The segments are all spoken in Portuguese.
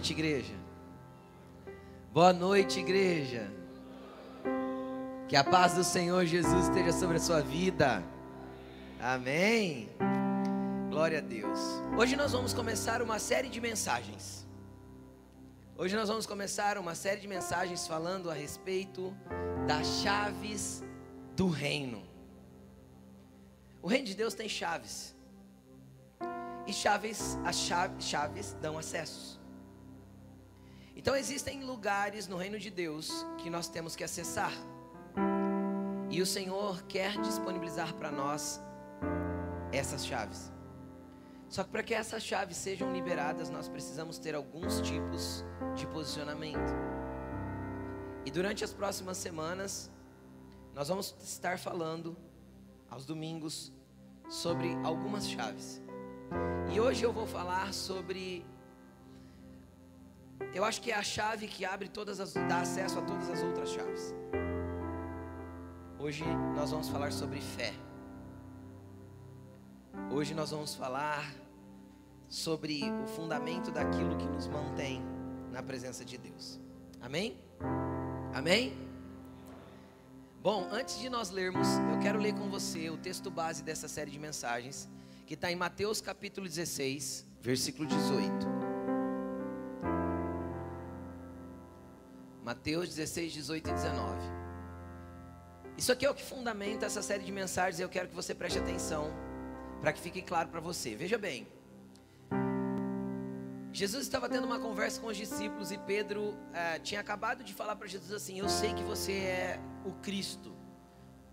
noite, igreja. Boa noite, igreja. Que a paz do Senhor Jesus esteja sobre a sua vida. Amém. Glória a Deus. Hoje nós vamos começar uma série de mensagens. Hoje nós vamos começar uma série de mensagens falando a respeito das chaves do reino. O reino de Deus tem chaves. E chaves, as chaves, chaves dão acessos. Então existem lugares no reino de Deus que nós temos que acessar. E o Senhor quer disponibilizar para nós essas chaves. Só que para que essas chaves sejam liberadas, nós precisamos ter alguns tipos de posicionamento. E durante as próximas semanas, nós vamos estar falando aos domingos sobre algumas chaves. E hoje eu vou falar sobre eu acho que é a chave que abre todas as dá acesso a todas as outras chaves. Hoje nós vamos falar sobre fé. Hoje nós vamos falar sobre o fundamento daquilo que nos mantém na presença de Deus. Amém? Amém? Bom, antes de nós lermos, eu quero ler com você o texto base dessa série de mensagens, que está em Mateus capítulo 16, versículo 18. Mateus 16, 18 e 19. Isso aqui é o que fundamenta essa série de mensagens e eu quero que você preste atenção para que fique claro para você. Veja bem, Jesus estava tendo uma conversa com os discípulos e Pedro eh, tinha acabado de falar para Jesus assim: Eu sei que você é o Cristo.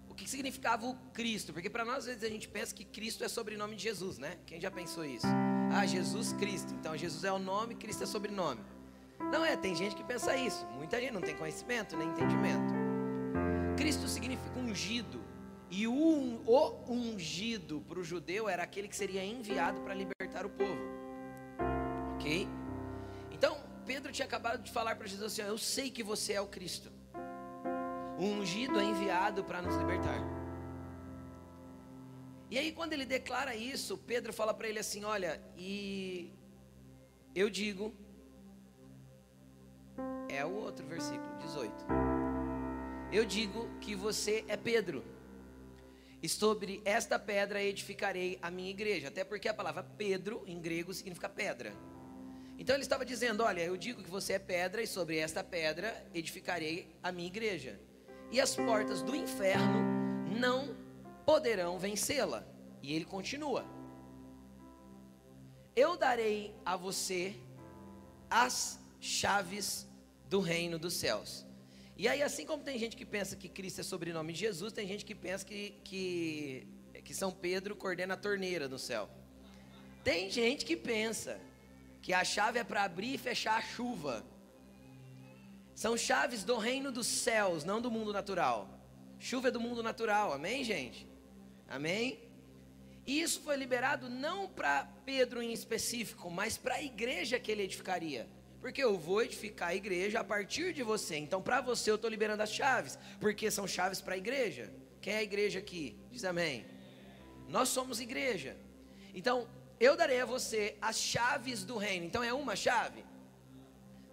O que significava o Cristo? Porque para nós às vezes a gente pensa que Cristo é sobrenome de Jesus, né? Quem já pensou isso? Ah, Jesus Cristo. Então Jesus é o nome, Cristo é sobrenome. Não é, tem gente que pensa isso. Muita gente não tem conhecimento nem entendimento. Cristo significa ungido. E o, o ungido para o judeu era aquele que seria enviado para libertar o povo. Ok? Então, Pedro tinha acabado de falar para Jesus assim: Eu sei que você é o Cristo. O ungido é enviado para nos libertar. E aí, quando ele declara isso, Pedro fala para ele assim: Olha, e eu digo é o outro versículo, 18. Eu digo que você é Pedro. E sobre esta pedra edificarei a minha igreja. Até porque a palavra Pedro em grego significa pedra. Então ele estava dizendo: Olha, eu digo que você é pedra, e sobre esta pedra edificarei a minha igreja. E as portas do inferno não poderão vencê-la. E ele continua: Eu darei a você as chaves do reino dos céus. E aí, assim como tem gente que pensa que Cristo é sobrenome de Jesus, tem gente que pensa que, que, que São Pedro coordena a torneira no céu. Tem gente que pensa que a chave é para abrir e fechar a chuva. São chaves do reino dos céus, não do mundo natural. Chuva é do mundo natural, amém, gente? Amém? E isso foi liberado não para Pedro em específico, mas para a igreja que ele edificaria. Porque eu vou edificar a igreja a partir de você. Então, para você, eu estou liberando as chaves. Porque são chaves para a igreja. Quem é a igreja aqui? Diz amém. Nós somos igreja. Então, eu darei a você as chaves do reino. Então, é uma chave?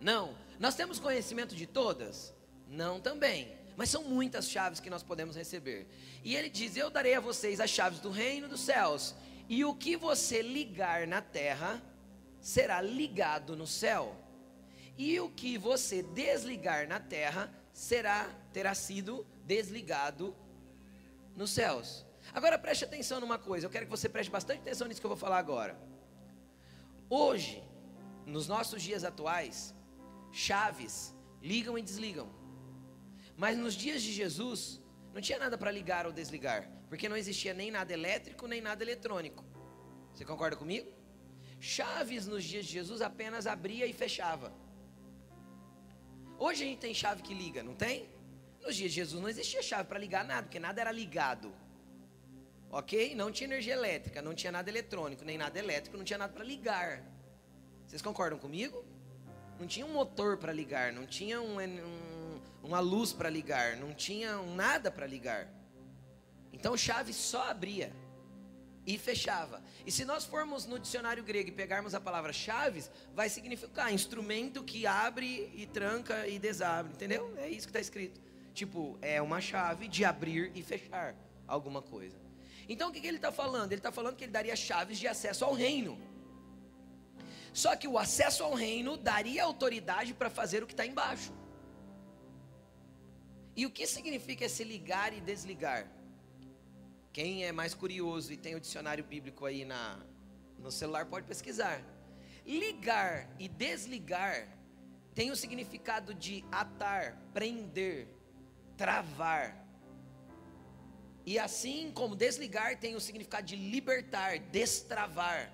Não. Nós temos conhecimento de todas? Não também. Mas são muitas chaves que nós podemos receber. E ele diz: Eu darei a vocês as chaves do reino dos céus. E o que você ligar na terra será ligado no céu e o que você desligar na terra será terá sido desligado nos céus. Agora preste atenção numa coisa, eu quero que você preste bastante atenção nisso que eu vou falar agora. Hoje, nos nossos dias atuais, chaves ligam e desligam. Mas nos dias de Jesus, não tinha nada para ligar ou desligar, porque não existia nem nada elétrico nem nada eletrônico. Você concorda comigo? Chaves nos dias de Jesus apenas abria e fechava. Hoje a gente tem chave que liga, não tem? Nos dias de Jesus não existia chave para ligar nada, porque nada era ligado. Ok? Não tinha energia elétrica, não tinha nada eletrônico, nem nada elétrico, não tinha nada para ligar. Vocês concordam comigo? Não tinha um motor para ligar, não tinha um, um, uma luz para ligar, não tinha nada para ligar. Então chave só abria. E fechava. E se nós formos no dicionário grego e pegarmos a palavra chaves, vai significar instrumento que abre e tranca e desabre, entendeu? É isso que está escrito. Tipo, é uma chave de abrir e fechar alguma coisa. Então o que, que ele está falando? Ele está falando que ele daria chaves de acesso ao reino. Só que o acesso ao reino daria autoridade para fazer o que está embaixo. E o que significa esse ligar e desligar? Quem é mais curioso e tem o dicionário bíblico aí na, no celular pode pesquisar. Ligar e desligar tem o significado de atar, prender, travar. E assim como desligar tem o significado de libertar, destravar,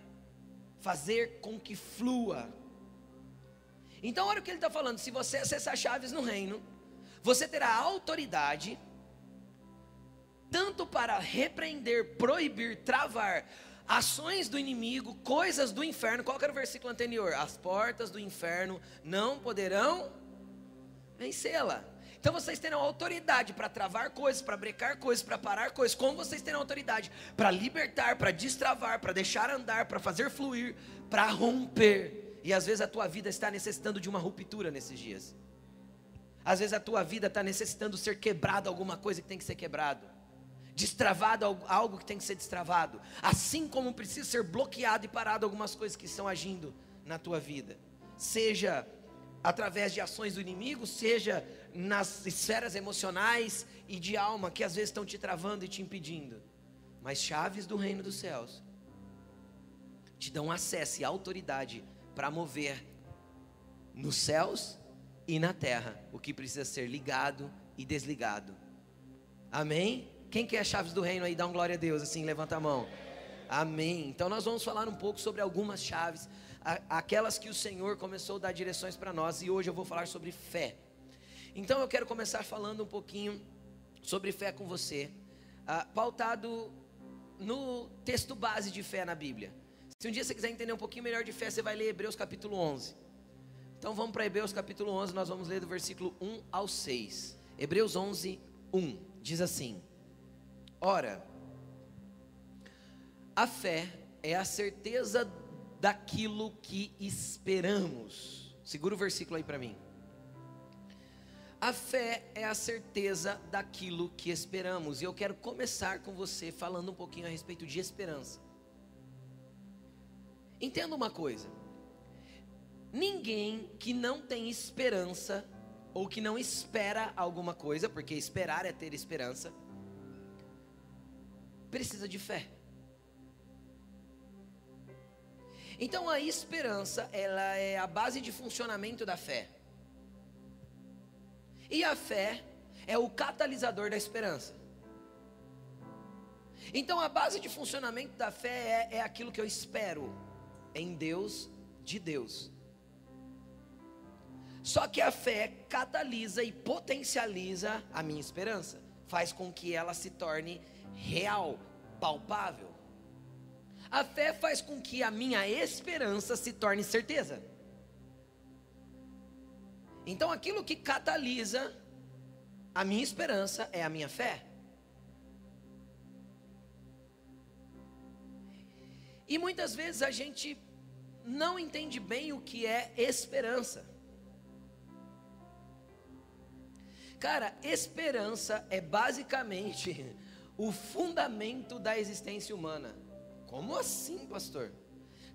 fazer com que flua. Então, olha o que ele está falando: se você acessar chaves no reino, você terá autoridade tanto para repreender, proibir, travar ações do inimigo, coisas do inferno. Qual era o versículo anterior? As portas do inferno não poderão vencê-la. Então vocês terão autoridade para travar coisas, para brecar coisas, para parar coisas, como vocês terão autoridade para libertar, para destravar, para deixar andar, para fazer fluir, para romper. E às vezes a tua vida está necessitando de uma ruptura nesses dias. Às vezes a tua vida está necessitando ser quebrado alguma coisa que tem que ser quebrado destravado algo que tem que ser destravado, assim como precisa ser bloqueado e parado algumas coisas que estão agindo na tua vida, seja através de ações do inimigo, seja nas esferas emocionais e de alma que às vezes estão te travando e te impedindo, mas chaves do reino dos céus te dão acesso e autoridade para mover nos céus e na terra o que precisa ser ligado e desligado. Amém? Quem quer as chaves do reino aí? Dá um glória a Deus, assim, levanta a mão. Amém. Então nós vamos falar um pouco sobre algumas chaves, aquelas que o Senhor começou a dar direções para nós, e hoje eu vou falar sobre fé. Então eu quero começar falando um pouquinho sobre fé com você, uh, pautado no texto base de fé na Bíblia. Se um dia você quiser entender um pouquinho melhor de fé, você vai ler Hebreus capítulo 11. Então vamos para Hebreus capítulo 11, nós vamos ler do versículo 1 ao 6. Hebreus 11, 1 diz assim: Ora, a fé é a certeza daquilo que esperamos. Segura o versículo aí para mim. A fé é a certeza daquilo que esperamos. E eu quero começar com você falando um pouquinho a respeito de esperança. Entenda uma coisa: ninguém que não tem esperança, ou que não espera alguma coisa, porque esperar é ter esperança, precisa de fé. Então a esperança, ela é a base de funcionamento da fé. E a fé é o catalisador da esperança. Então a base de funcionamento da fé é, é aquilo que eu espero em Deus, de Deus. Só que a fé catalisa e potencializa a minha esperança, faz com que ela se torne real, palpável. A fé faz com que a minha esperança se torne certeza. Então, aquilo que catalisa a minha esperança é a minha fé. E muitas vezes a gente não entende bem o que é esperança. Cara, esperança é basicamente o fundamento da existência humana. Como assim, pastor?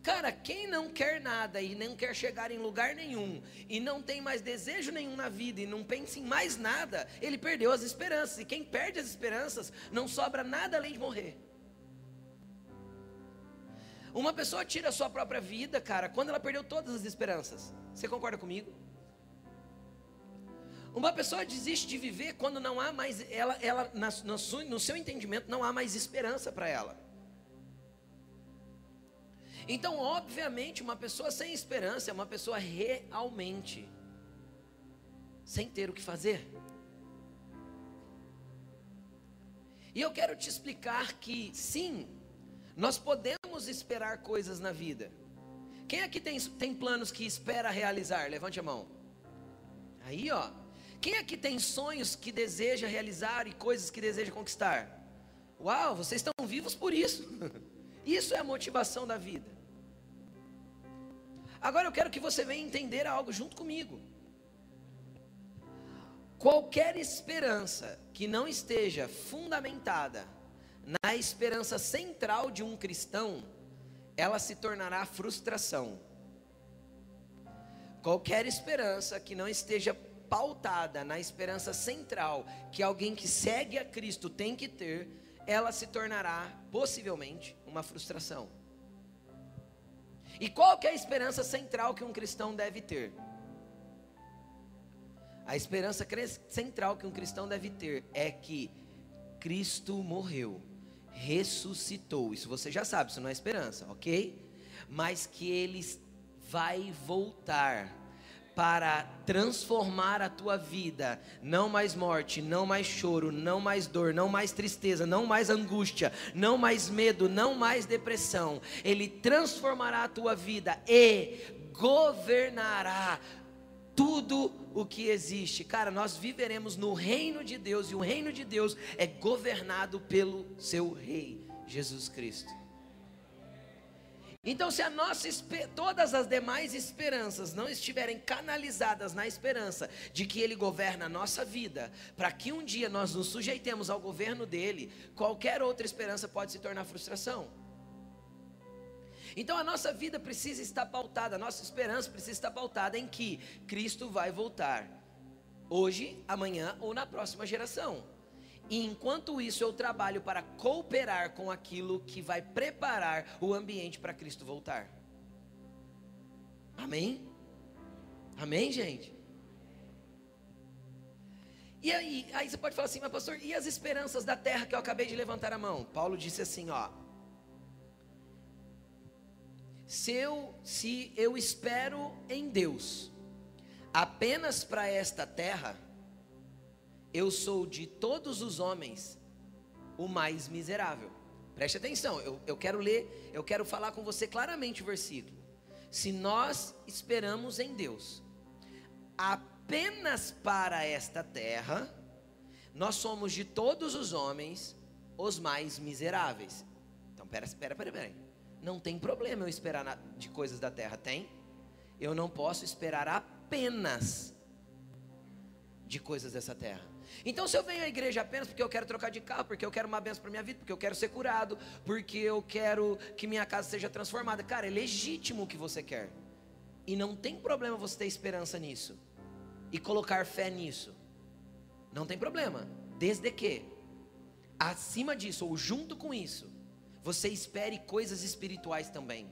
Cara, quem não quer nada e não quer chegar em lugar nenhum, e não tem mais desejo nenhum na vida, e não pensa em mais nada, ele perdeu as esperanças. E quem perde as esperanças, não sobra nada além de morrer. Uma pessoa tira a sua própria vida, cara, quando ela perdeu todas as esperanças. Você concorda comigo? Uma pessoa desiste de viver quando não há mais, ela, ela na, no, seu entendimento, não há mais esperança para ela. Então, obviamente, uma pessoa sem esperança é uma pessoa realmente sem ter o que fazer. E eu quero te explicar que sim, nós podemos esperar coisas na vida. Quem aqui tem, tem planos que espera realizar? Levante a mão. Aí, ó. Quem aqui tem sonhos que deseja realizar e coisas que deseja conquistar? Uau, vocês estão vivos por isso. Isso é a motivação da vida. Agora eu quero que você venha entender algo junto comigo. Qualquer esperança que não esteja fundamentada na esperança central de um cristão, ela se tornará frustração. Qualquer esperança que não esteja pautada na esperança central que alguém que segue a Cristo tem que ter, ela se tornará possivelmente uma frustração. E qual que é a esperança central que um cristão deve ter? A esperança central que um cristão deve ter é que Cristo morreu, ressuscitou. Isso você já sabe, isso não é esperança, ok? Mas que Ele vai voltar para transformar a tua vida. Não mais morte, não mais choro, não mais dor, não mais tristeza, não mais angústia, não mais medo, não mais depressão. Ele transformará a tua vida e governará tudo o que existe. Cara, nós viveremos no reino de Deus e o reino de Deus é governado pelo seu rei, Jesus Cristo. Então, se a nossa todas as demais esperanças não estiverem canalizadas na esperança de que Ele governa a nossa vida, para que um dia nós nos sujeitemos ao governo dele, qualquer outra esperança pode se tornar frustração. Então a nossa vida precisa estar pautada, a nossa esperança precisa estar pautada em que Cristo vai voltar, hoje, amanhã ou na próxima geração. E enquanto isso eu trabalho para cooperar com aquilo que vai preparar o ambiente para Cristo voltar. Amém? Amém, gente? E aí, aí você pode falar assim, mas pastor, e as esperanças da terra que eu acabei de levantar a mão? Paulo disse assim, ó. Se eu, se eu espero em Deus apenas para esta terra, eu sou de todos os homens o mais miserável. Preste atenção, eu, eu quero ler, eu quero falar com você claramente o versículo. Se nós esperamos em Deus apenas para esta terra, nós somos de todos os homens os mais miseráveis. Então, pera, pera, pera, pera. Não tem problema eu esperar na, de coisas da terra, tem? Eu não posso esperar apenas de coisas dessa terra. Então, se eu venho à igreja apenas porque eu quero trocar de carro, porque eu quero uma benção para minha vida, porque eu quero ser curado, porque eu quero que minha casa seja transformada, cara, é legítimo o que você quer. E não tem problema você ter esperança nisso e colocar fé nisso. Não tem problema, desde que acima disso ou junto com isso, você espere coisas espirituais também.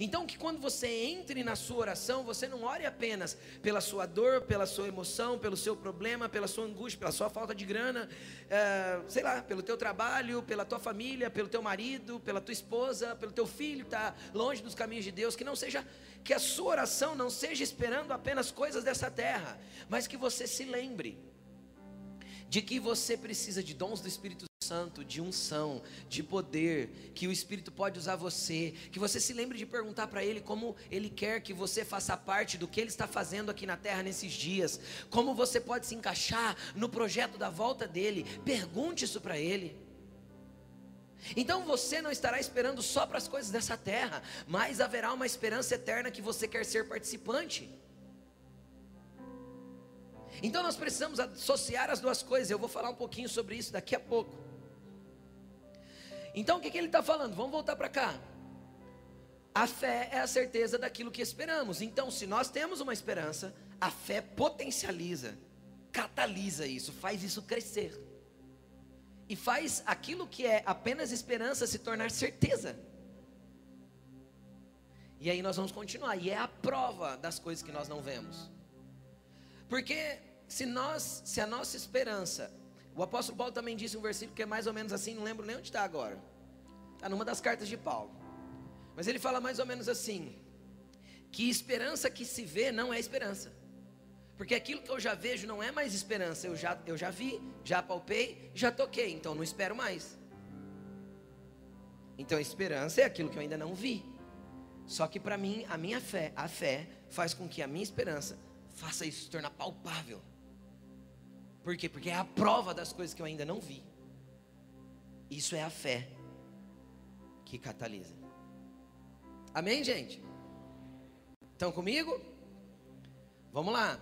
Então, que quando você entre na sua oração, você não ore apenas pela sua dor, pela sua emoção, pelo seu problema, pela sua angústia, pela sua falta de grana, é, sei lá, pelo teu trabalho, pela tua família, pelo teu marido, pela tua esposa, pelo teu filho que está longe dos caminhos de Deus. Que não seja, que a sua oração não seja esperando apenas coisas dessa terra, mas que você se lembre de que você precisa de dons do Espírito Santo, de unção, de poder, que o Espírito pode usar você, que você se lembre de perguntar para Ele como Ele quer que você faça parte do que Ele está fazendo aqui na terra nesses dias, como você pode se encaixar no projeto da volta dEle, pergunte isso para Ele. Então você não estará esperando só para as coisas dessa terra, mas haverá uma esperança eterna que você quer ser participante. Então nós precisamos associar as duas coisas. Eu vou falar um pouquinho sobre isso daqui a pouco. Então o que, que ele está falando? Vamos voltar para cá. A fé é a certeza daquilo que esperamos. Então, se nós temos uma esperança, a fé potencializa, catalisa isso, faz isso crescer. E faz aquilo que é apenas esperança se tornar certeza. E aí nós vamos continuar. E é a prova das coisas que nós não vemos. Porque se nós, se a nossa esperança o apóstolo Paulo também disse um versículo que é mais ou menos assim, não lembro nem onde está agora. Está numa das cartas de Paulo. Mas ele fala mais ou menos assim: que esperança que se vê não é esperança. Porque aquilo que eu já vejo não é mais esperança. Eu já, eu já vi, já palpei, já toquei, então não espero mais. Então a esperança é aquilo que eu ainda não vi. Só que para mim, a minha fé, a fé, faz com que a minha esperança faça isso se tornar palpável. Por quê? Porque é a prova das coisas que eu ainda não vi. Isso é a fé. que catalisa. Amém, gente? Estão comigo? Vamos lá.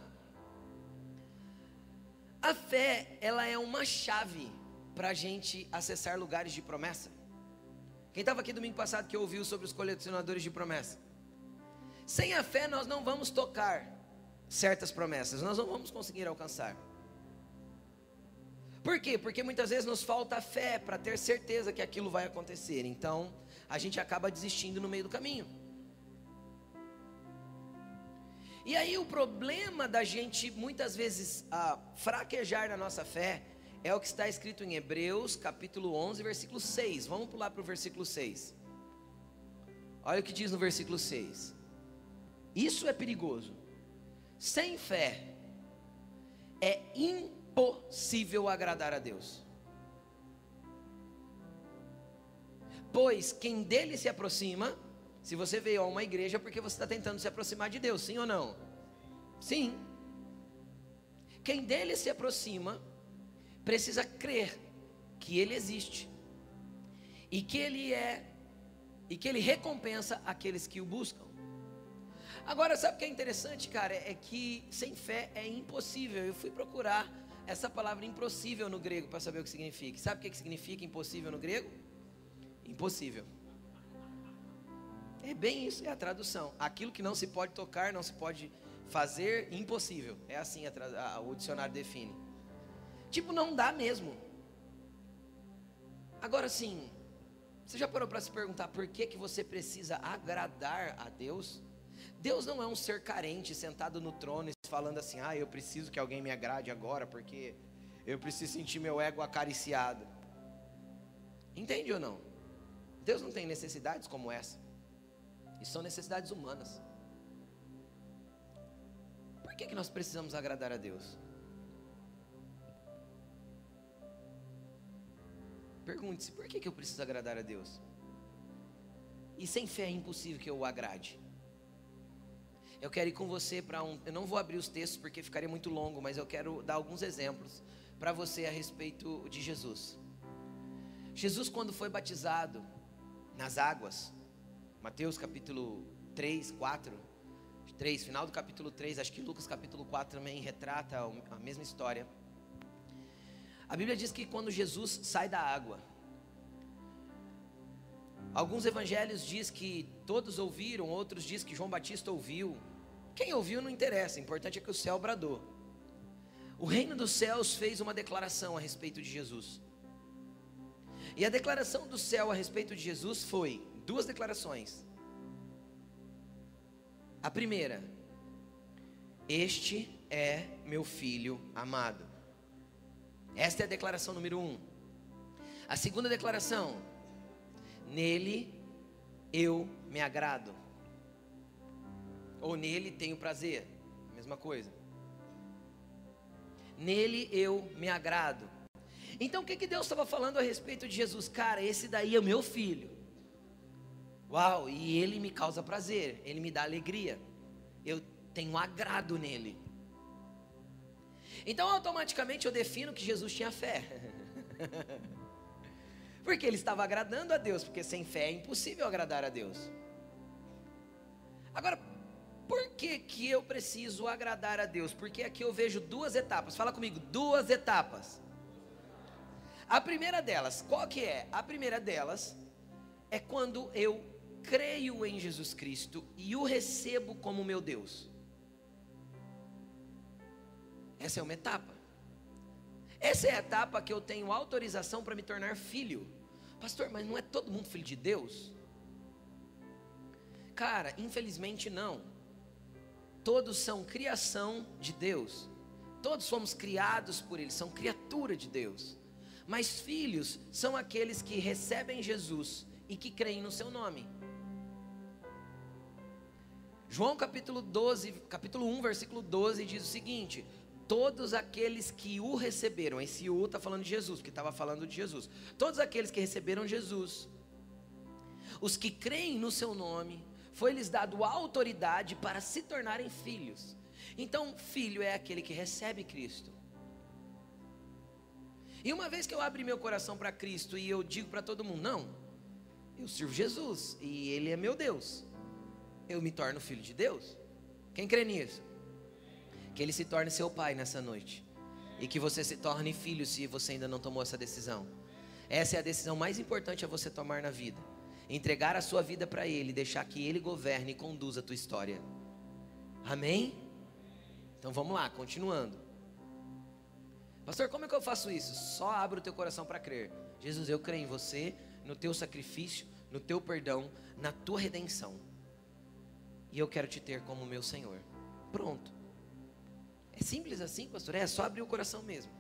A fé, ela é uma chave para a gente acessar lugares de promessa. Quem estava aqui domingo passado que ouviu sobre os colecionadores de promessa? Sem a fé, nós não vamos tocar certas promessas, nós não vamos conseguir alcançar. Por quê? Porque muitas vezes nos falta fé para ter certeza que aquilo vai acontecer. Então, a gente acaba desistindo no meio do caminho. E aí o problema da gente muitas vezes fraquejar na nossa fé é o que está escrito em Hebreus, capítulo 11, versículo 6. Vamos pular para o versículo 6. Olha o que diz no versículo 6. Isso é perigoso. Sem fé é impossível impossível agradar a Deus. Pois quem dele se aproxima, se você veio a uma igreja, porque você está tentando se aproximar de Deus, sim ou não? Sim. Quem dele se aproxima, precisa crer que ele existe e que ele é e que ele recompensa aqueles que o buscam. Agora, sabe o que é interessante, cara? É que sem fé é impossível. Eu fui procurar essa palavra impossível no grego para saber o que significa. Sabe o que significa impossível no grego? Impossível. É bem isso, é a tradução. Aquilo que não se pode tocar, não se pode fazer, impossível. É assim a, a, o dicionário define. Tipo, não dá mesmo. Agora sim, você já parou para se perguntar por que, que você precisa agradar a Deus? Deus não é um ser carente sentado no trono falando assim: "Ah, eu preciso que alguém me agrade agora porque eu preciso sentir meu ego acariciado". Entende ou não? Deus não tem necessidades como essa. E são necessidades humanas. Por que, que nós precisamos agradar a Deus? Pergunte-se: por que, que eu preciso agradar a Deus? E sem fé é impossível que eu o agrade. Eu quero ir com você para um. Eu não vou abrir os textos porque ficaria muito longo, mas eu quero dar alguns exemplos para você a respeito de Jesus. Jesus, quando foi batizado nas águas, Mateus capítulo 3, 4, 3, final do capítulo 3, acho que Lucas capítulo 4 também retrata a mesma história. A Bíblia diz que quando Jesus sai da água, alguns evangelhos diz que todos ouviram, outros diz que João Batista ouviu, quem ouviu não interessa, o importante é que o céu bradou. O reino dos céus fez uma declaração a respeito de Jesus. E a declaração do céu a respeito de Jesus foi duas declarações. A primeira, este é meu filho amado. Esta é a declaração número um. A segunda declaração, nele eu me agrado ou nele tenho prazer, mesma coisa. Nele eu me agrado. Então o que, que Deus estava falando a respeito de Jesus? Cara, esse daí é meu filho. Uau, e ele me causa prazer, ele me dá alegria. Eu tenho agrado nele. Então automaticamente eu defino que Jesus tinha fé. porque ele estava agradando a Deus, porque sem fé é impossível agradar a Deus. Agora, por que, que eu preciso agradar a Deus? Porque aqui eu vejo duas etapas. Fala comigo, duas etapas. A primeira delas, qual que é? A primeira delas é quando eu creio em Jesus Cristo e o recebo como meu Deus. Essa é uma etapa. Essa é a etapa que eu tenho autorização para me tornar filho. Pastor, mas não é todo mundo filho de Deus? Cara, infelizmente não. Todos são criação de Deus. Todos fomos criados por Ele, são criatura de Deus. Mas filhos são aqueles que recebem Jesus e que creem no seu nome. João capítulo 12, capítulo 1, versículo 12 diz o seguinte: Todos aqueles que o receberam, esse U está falando de Jesus, porque estava falando de Jesus. Todos aqueles que receberam Jesus, os que creem no seu nome, foi-lhes dado autoridade para se tornarem filhos. Então, filho é aquele que recebe Cristo. E uma vez que eu abri meu coração para Cristo e eu digo para todo mundo, não, Eu sirvo Jesus e Ele é meu Deus. Eu me torno filho de Deus. Quem crê nisso? Que Ele se torne seu pai nessa noite. E que você se torne filho se você ainda não tomou essa decisão. Essa é a decisão mais importante a você tomar na vida. Entregar a sua vida para Ele, deixar que Ele governe e conduza a tua história. Amém? Então vamos lá, continuando. Pastor, como é que eu faço isso? Só abra o teu coração para crer. Jesus, eu creio em você, no teu sacrifício, no teu perdão, na tua redenção. E eu quero te ter como meu Senhor. Pronto. É simples assim, pastor? É só abrir o coração mesmo.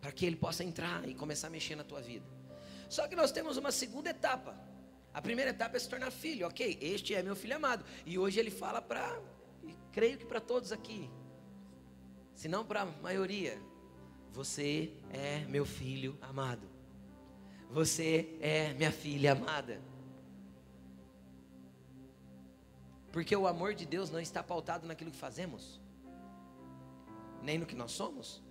Para que ele possa entrar e começar a mexer na tua vida. Só que nós temos uma segunda etapa. A primeira etapa é se tornar filho, ok? Este é meu filho amado. E hoje ele fala para, creio que para todos aqui, se não para a maioria, você é meu filho amado. Você é minha filha amada. Porque o amor de Deus não está pautado naquilo que fazemos, nem no que nós somos.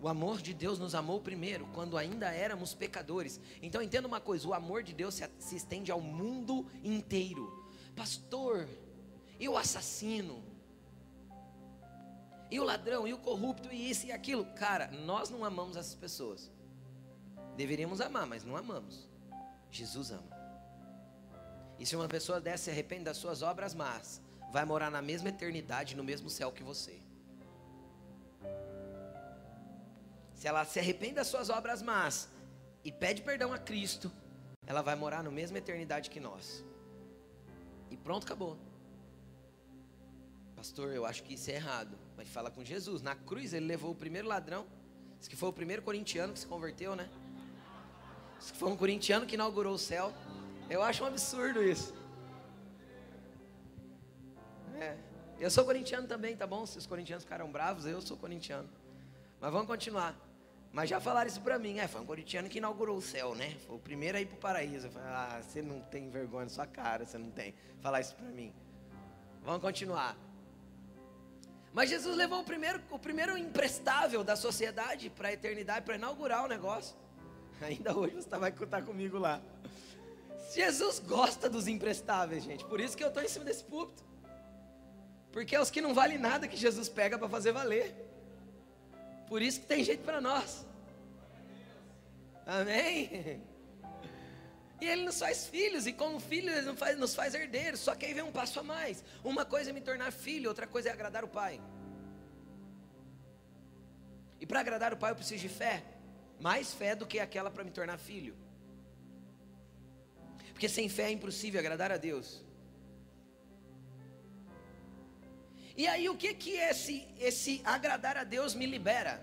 O amor de Deus nos amou primeiro, quando ainda éramos pecadores. Então entenda uma coisa: o amor de Deus se, estende ao mundo inteiro. Pastor, e o assassino? E o ladrão, e o corrupto, e isso e aquilo. Cara, nós não amamos essas pessoas. Deveríamos amar, mas não amamos. Jesus ama. E se uma pessoa dessa se arrepende das suas obras más, vai morar na mesma eternidade, no mesmo céu que você. Se ela se arrepende das suas obras más e pede perdão a Cristo, ela vai morar na mesma eternidade que nós. E pronto, acabou. Pastor, eu acho que isso é errado. Mas fala com Jesus. Na cruz ele levou o primeiro ladrão. Diz que foi o primeiro corintiano que se converteu, né? Diz que foi um corintiano que inaugurou o céu. Eu acho um absurdo isso. É. Eu sou corintiano também, tá bom? Se os corintianos ficaram bravos, eu sou corintiano. Mas vamos continuar. Mas já falaram isso para mim. É, foi um corintiano que inaugurou o céu, né? Foi o primeiro a ir pro paraíso. Eu falei, ah, você não tem vergonha na sua cara, você não tem. Falar isso para mim. Vamos continuar. Mas Jesus levou o primeiro, o primeiro imprestável da sociedade para a eternidade, para inaugurar o negócio. Ainda hoje você vai estar comigo lá. Jesus gosta dos imprestáveis, gente. Por isso que eu estou em cima desse púlpito. Porque é os que não valem nada que Jesus pega para fazer valer. Por isso que tem jeito para nós. Amém? E ele nos faz filhos, e como filho, ele nos faz herdeiros. Só que aí vem um passo a mais. Uma coisa é me tornar filho, outra coisa é agradar o Pai. E para agradar o Pai eu preciso de fé. Mais fé do que aquela para me tornar filho. Porque sem fé é impossível agradar a Deus. E aí o que que esse, esse agradar a Deus me libera?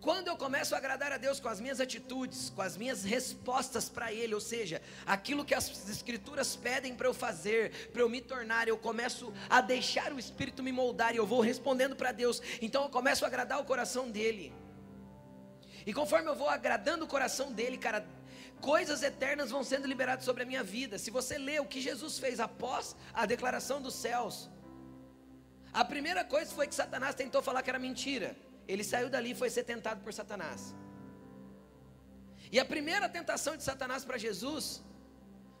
Quando eu começo a agradar a Deus com as minhas atitudes, com as minhas respostas para Ele, ou seja, aquilo que as Escrituras pedem para eu fazer, para eu me tornar, eu começo a deixar o Espírito me moldar e eu vou respondendo para Deus, então eu começo a agradar o coração dEle. E conforme eu vou agradando o coração dEle, cara, coisas eternas vão sendo liberadas sobre a minha vida. Se você lê o que Jesus fez após a declaração dos céus, a primeira coisa foi que Satanás tentou falar que era mentira. Ele saiu dali e foi ser tentado por Satanás. E a primeira tentação de Satanás para Jesus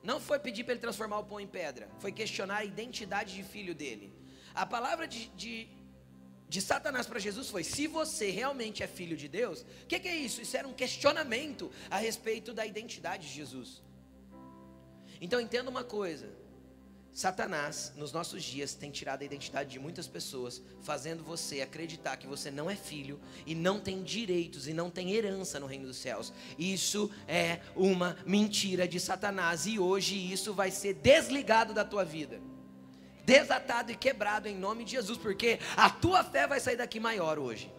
não foi pedir para ele transformar o pão em pedra, foi questionar a identidade de filho dele. A palavra de, de, de Satanás para Jesus foi: se você realmente é filho de Deus, o que, que é isso? Isso era um questionamento a respeito da identidade de Jesus. Então entenda uma coisa: Satanás, nos nossos dias, tem tirado a identidade de muitas pessoas, fazendo você acreditar que você não é filho e não tem direitos e não tem herança no reino dos céus. Isso é uma mentira de Satanás e hoje isso vai ser desligado da tua vida. Desatado e quebrado em nome de Jesus, porque a tua fé vai sair daqui maior hoje.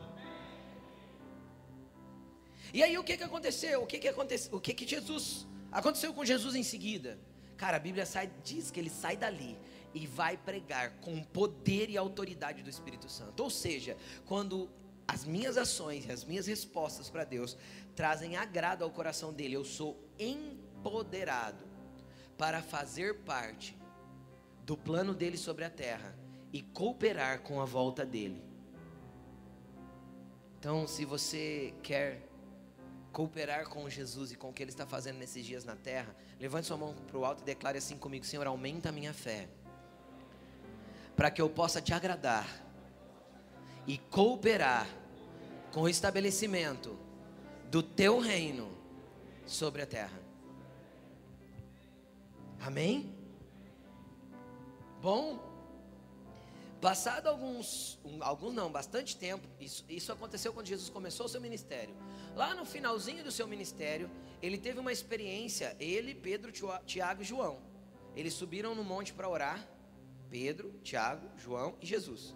E aí o que que aconteceu? O que que aconteceu? O que que Jesus aconteceu com Jesus em seguida? Cara, a Bíblia sai, diz que ele sai dali e vai pregar com poder e autoridade do Espírito Santo. Ou seja, quando as minhas ações e as minhas respostas para Deus trazem agrado ao coração dele, eu sou empoderado para fazer parte do plano dele sobre a terra e cooperar com a volta dele. Então, se você quer cooperar com Jesus e com o que Ele está fazendo nesses dias na terra, levante sua mão para o alto e declare assim comigo: Senhor, aumenta a minha fé, para que eu possa te agradar e cooperar com o estabelecimento do teu reino sobre a terra. Amém? Bom, passado alguns, um, alguns não, bastante tempo, isso, isso aconteceu quando Jesus começou o seu ministério. Lá no finalzinho do seu ministério, ele teve uma experiência, ele, Pedro, Tiago e João. Eles subiram no monte para orar, Pedro, Tiago, João e Jesus.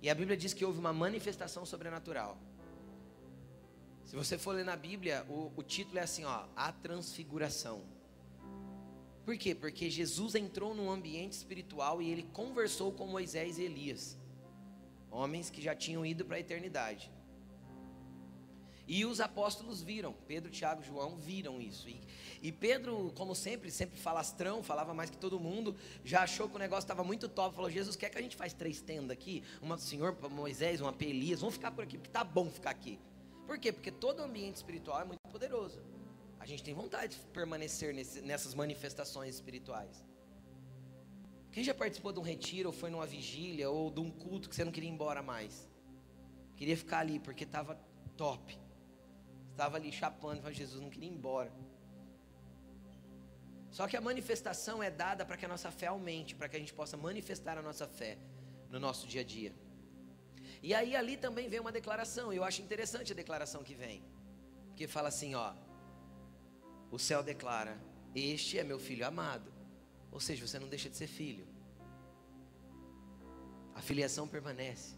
E a Bíblia diz que houve uma manifestação sobrenatural. Se você for ler na Bíblia, o, o título é assim, ó, a transfiguração. Por quê? Porque Jesus entrou num ambiente espiritual e ele conversou com Moisés e Elias, homens que já tinham ido para a eternidade. E os apóstolos viram, Pedro, Tiago, João viram isso. E, e, Pedro, como sempre, sempre falastrão, falava mais que todo mundo, já achou que o negócio estava muito top. Falou: Jesus, quer que a gente faz três tendas aqui? Uma do Senhor para Moisés, uma para Elias. Vamos ficar por aqui, porque tá bom ficar aqui. Por quê? Porque todo ambiente espiritual é muito poderoso gente tem vontade de permanecer nesse, nessas manifestações espirituais. Quem já participou de um retiro, ou foi numa vigília, ou de um culto que você não queria ir embora mais? Queria ficar ali porque estava top. Estava ali chapando, falando, Jesus, não queria ir embora. Só que a manifestação é dada para que a nossa fé aumente, para que a gente possa manifestar a nossa fé no nosso dia a dia. E aí ali também vem uma declaração, eu acho interessante a declaração que vem. Que fala assim, ó, o céu declara: Este é meu filho amado. Ou seja, você não deixa de ser filho. A filiação permanece.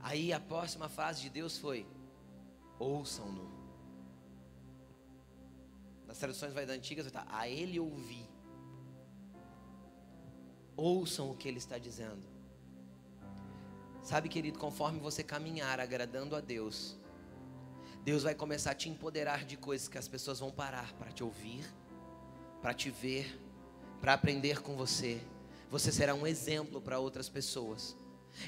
Aí a próxima fase de Deus foi: ouçam-no. Nas traduções vai da antiga, vai estar, a ele ouvir. Ouçam o que ele está dizendo. Sabe, querido, conforme você caminhar agradando a Deus, Deus vai começar a te empoderar de coisas que as pessoas vão parar para te ouvir, para te ver, para aprender com você. Você será um exemplo para outras pessoas.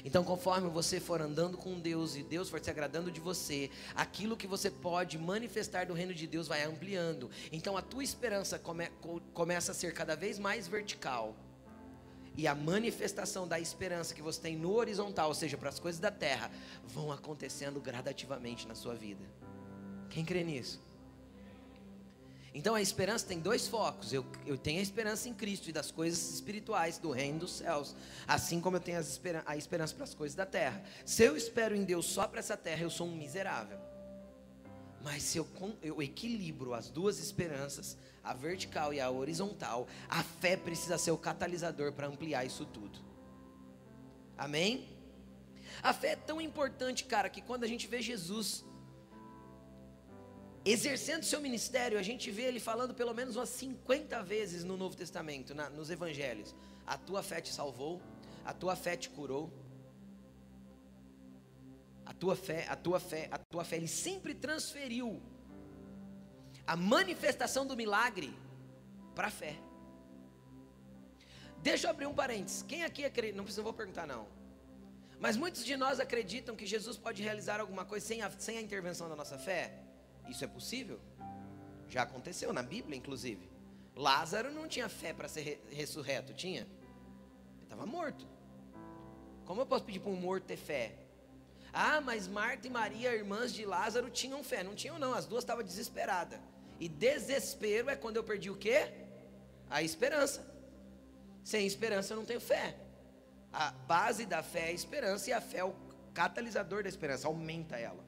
Então, conforme você for andando com Deus e Deus for se agradando de você, aquilo que você pode manifestar do reino de Deus vai ampliando. Então, a tua esperança come, começa a ser cada vez mais vertical. E a manifestação da esperança que você tem no horizontal, ou seja, para as coisas da terra, vão acontecendo gradativamente na sua vida. Quem crê nisso? Então a esperança tem dois focos. Eu, eu tenho a esperança em Cristo e das coisas espirituais do reino dos céus, assim como eu tenho a esperança para as coisas da terra. Se eu espero em Deus só para essa terra, eu sou um miserável. Mas se eu, eu equilibro as duas esperanças, a vertical e a horizontal, a fé precisa ser o catalisador para ampliar isso tudo. Amém? A fé é tão importante, cara, que quando a gente vê Jesus exercendo seu ministério, a gente vê ele falando pelo menos umas 50 vezes no Novo Testamento, na, nos Evangelhos: A tua fé te salvou, a tua fé te curou. A tua fé, a tua fé, a tua fé, ele sempre transferiu a manifestação do milagre para a fé. Deixa eu abrir um parênteses. Quem aqui acredita? Não precisa, vou perguntar não. Mas muitos de nós acreditam que Jesus pode realizar alguma coisa sem a, sem a intervenção da nossa fé? Isso é possível? Já aconteceu na Bíblia, inclusive. Lázaro não tinha fé para ser ressurreto, tinha? Ele estava morto. Como eu posso pedir para um morto ter fé? Ah, mas Marta e Maria, irmãs de Lázaro, tinham fé. Não tinham, não. As duas estavam desesperadas. E desespero é quando eu perdi o quê? A esperança. Sem esperança eu não tenho fé. A base da fé é a esperança e a fé é o catalisador da esperança, aumenta ela.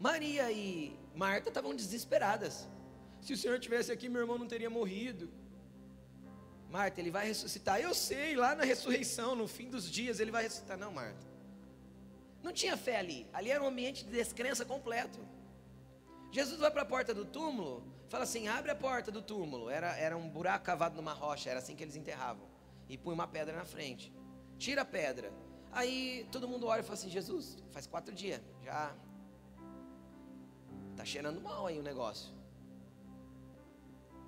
Maria e Marta estavam desesperadas. Se o Senhor tivesse aqui, meu irmão não teria morrido. Marta, ele vai ressuscitar. Eu sei, lá na ressurreição, no fim dos dias, ele vai ressuscitar. Não, Marta. Não tinha fé ali. Ali era um ambiente de descrença completo. Jesus vai para a porta do túmulo, fala assim: abre a porta do túmulo. Era, era um buraco cavado numa rocha, era assim que eles enterravam. E põe uma pedra na frente. Tira a pedra. Aí todo mundo olha e fala assim: Jesus, faz quatro dias, já Está cheirando mal aí o negócio.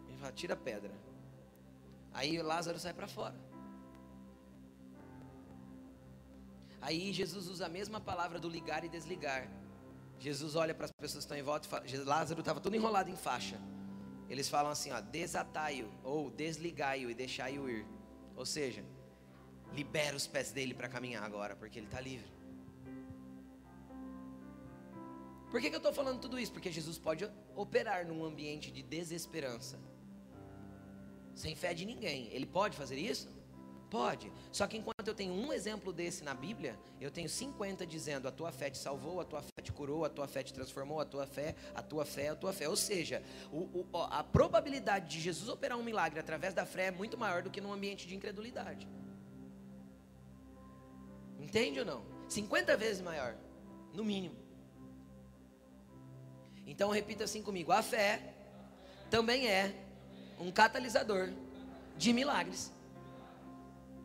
Ele fala, tira a pedra. Aí Lázaro sai para fora. Aí Jesus usa a mesma palavra do ligar e desligar. Jesus olha para as pessoas que estão em volta e fala, Lázaro estava todo enrolado em faixa. Eles falam assim, ó, desatai-o ou desligai-o e deixai-o ir. Ou seja, libera os pés dele para caminhar agora, porque ele está livre. Por que, que eu estou falando tudo isso? Porque Jesus pode operar num ambiente de desesperança, sem fé de ninguém. Ele pode fazer isso? Pode. Só que enquanto eu tenho um exemplo desse na Bíblia, eu tenho 50 dizendo: a tua fé te salvou, a tua fé te curou, a tua fé te transformou, a tua fé, a tua fé, a tua fé. Ou seja, o, o, a probabilidade de Jesus operar um milagre através da fé é muito maior do que num ambiente de incredulidade. Entende ou não? 50 vezes maior, no mínimo. Então repita assim comigo: a fé também é um catalisador de milagres.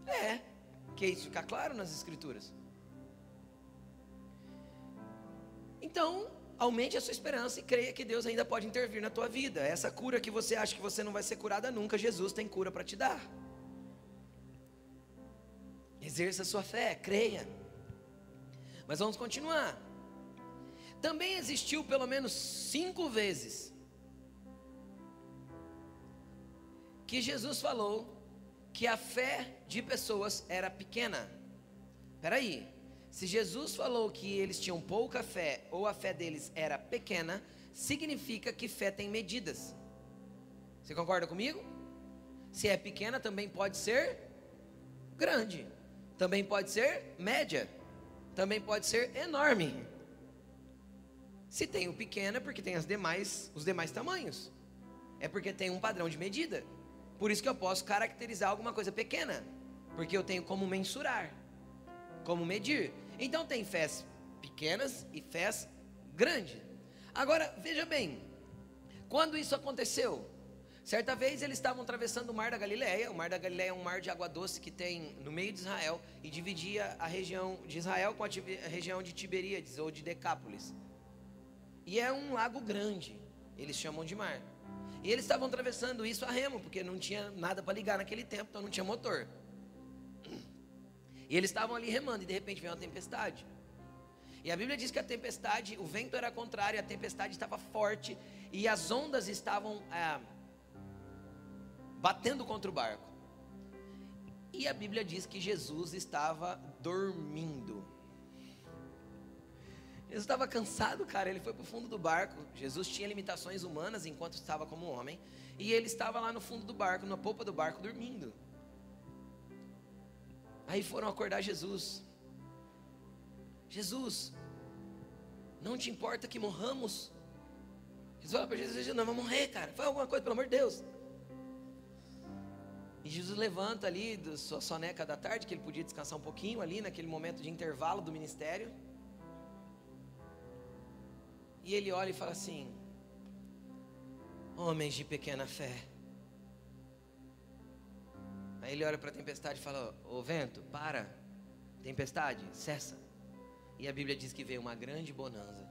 É, que isso fica claro nas escrituras. Então, aumente a sua esperança e creia que Deus ainda pode intervir na tua vida. Essa cura que você acha que você não vai ser curada nunca, Jesus tem cura para te dar. Exerça a sua fé, creia. Mas vamos continuar. Também existiu pelo menos cinco vezes que Jesus falou que a fé de pessoas era pequena. Espera aí, se Jesus falou que eles tinham pouca fé ou a fé deles era pequena, significa que fé tem medidas. Você concorda comigo? Se é pequena, também pode ser grande, também pode ser média, também pode ser enorme. Se tem o pequeno, é porque tem as demais, os demais tamanhos. É porque tem um padrão de medida. Por isso que eu posso caracterizar alguma coisa pequena, porque eu tenho como mensurar, como medir. Então tem fés pequenas e fés grandes. Agora, veja bem, quando isso aconteceu? Certa vez eles estavam atravessando o mar da Galileia. O mar da Galileia é um mar de água doce que tem no meio de Israel e dividia a região de Israel com a, a região de Tiberíades ou de Decápolis. E é um lago grande, eles chamam de mar. E eles estavam atravessando isso a remo, porque não tinha nada para ligar naquele tempo, então não tinha motor. E eles estavam ali remando, e de repente veio uma tempestade. E a Bíblia diz que a tempestade, o vento era contrário, a tempestade estava forte, e as ondas estavam é, batendo contra o barco. E a Bíblia diz que Jesus estava dormindo. Jesus estava cansado, cara. Ele foi para o fundo do barco. Jesus tinha limitações humanas enquanto estava como homem. E ele estava lá no fundo do barco, na polpa do barco, dormindo. Aí foram acordar Jesus. Jesus, não te importa que morramos? Jesus fala para Jesus: Não, vamos morrer, cara. Faz alguma coisa, pelo amor de Deus. E Jesus levanta ali da sua soneca da tarde, que ele podia descansar um pouquinho ali naquele momento de intervalo do ministério. E ele olha e fala assim: Homens de pequena fé. Aí ele olha para a tempestade e fala: Ô vento, para. Tempestade, cessa. E a Bíblia diz que veio uma grande bonança.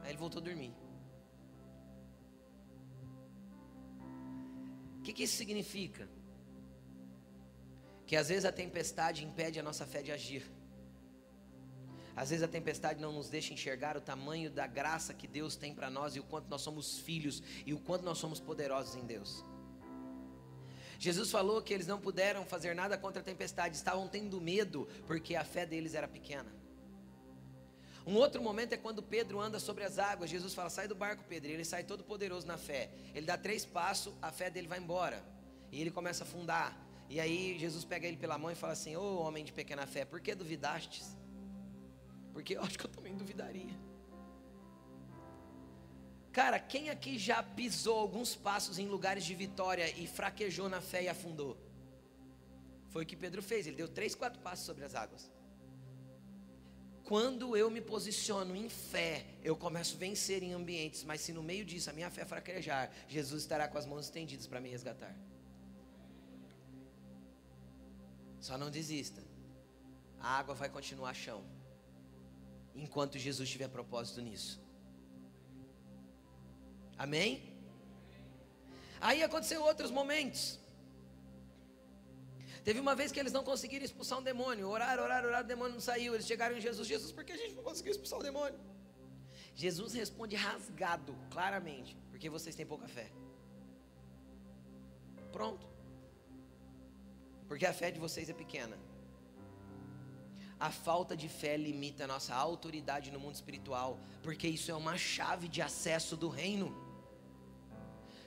Aí ele voltou a dormir. O que, que isso significa? Que às vezes a tempestade impede a nossa fé de agir. Às vezes a tempestade não nos deixa enxergar o tamanho da graça que Deus tem para nós e o quanto nós somos filhos e o quanto nós somos poderosos em Deus. Jesus falou que eles não puderam fazer nada contra a tempestade, estavam tendo medo porque a fé deles era pequena. Um outro momento é quando Pedro anda sobre as águas. Jesus fala: sai do barco, Pedro. E ele sai todo poderoso na fé. Ele dá três passos, a fé dele vai embora. E ele começa a afundar. E aí Jesus pega ele pela mão e fala assim: Ô oh, homem de pequena fé, por que duvidastes? Porque eu acho que eu também duvidaria. Cara, quem aqui já pisou alguns passos em lugares de vitória e fraquejou na fé e afundou? Foi o que Pedro fez, ele deu três, quatro passos sobre as águas. Quando eu me posiciono em fé, eu começo a vencer em ambientes, mas se no meio disso a minha fé fraquejar, Jesus estará com as mãos estendidas para me resgatar. Só não desista, a água vai continuar chão enquanto Jesus tiver propósito nisso. Amém? Aí aconteceu outros momentos. Teve uma vez que eles não conseguiram expulsar um demônio. Oraram, oraram, oraram, o demônio não saiu. Eles chegaram em Jesus. Jesus, por que a gente não conseguiu expulsar o demônio? Jesus responde rasgado, claramente, porque vocês têm pouca fé. Pronto. Porque a fé de vocês é pequena. A falta de fé limita a nossa autoridade no mundo espiritual, porque isso é uma chave de acesso do reino.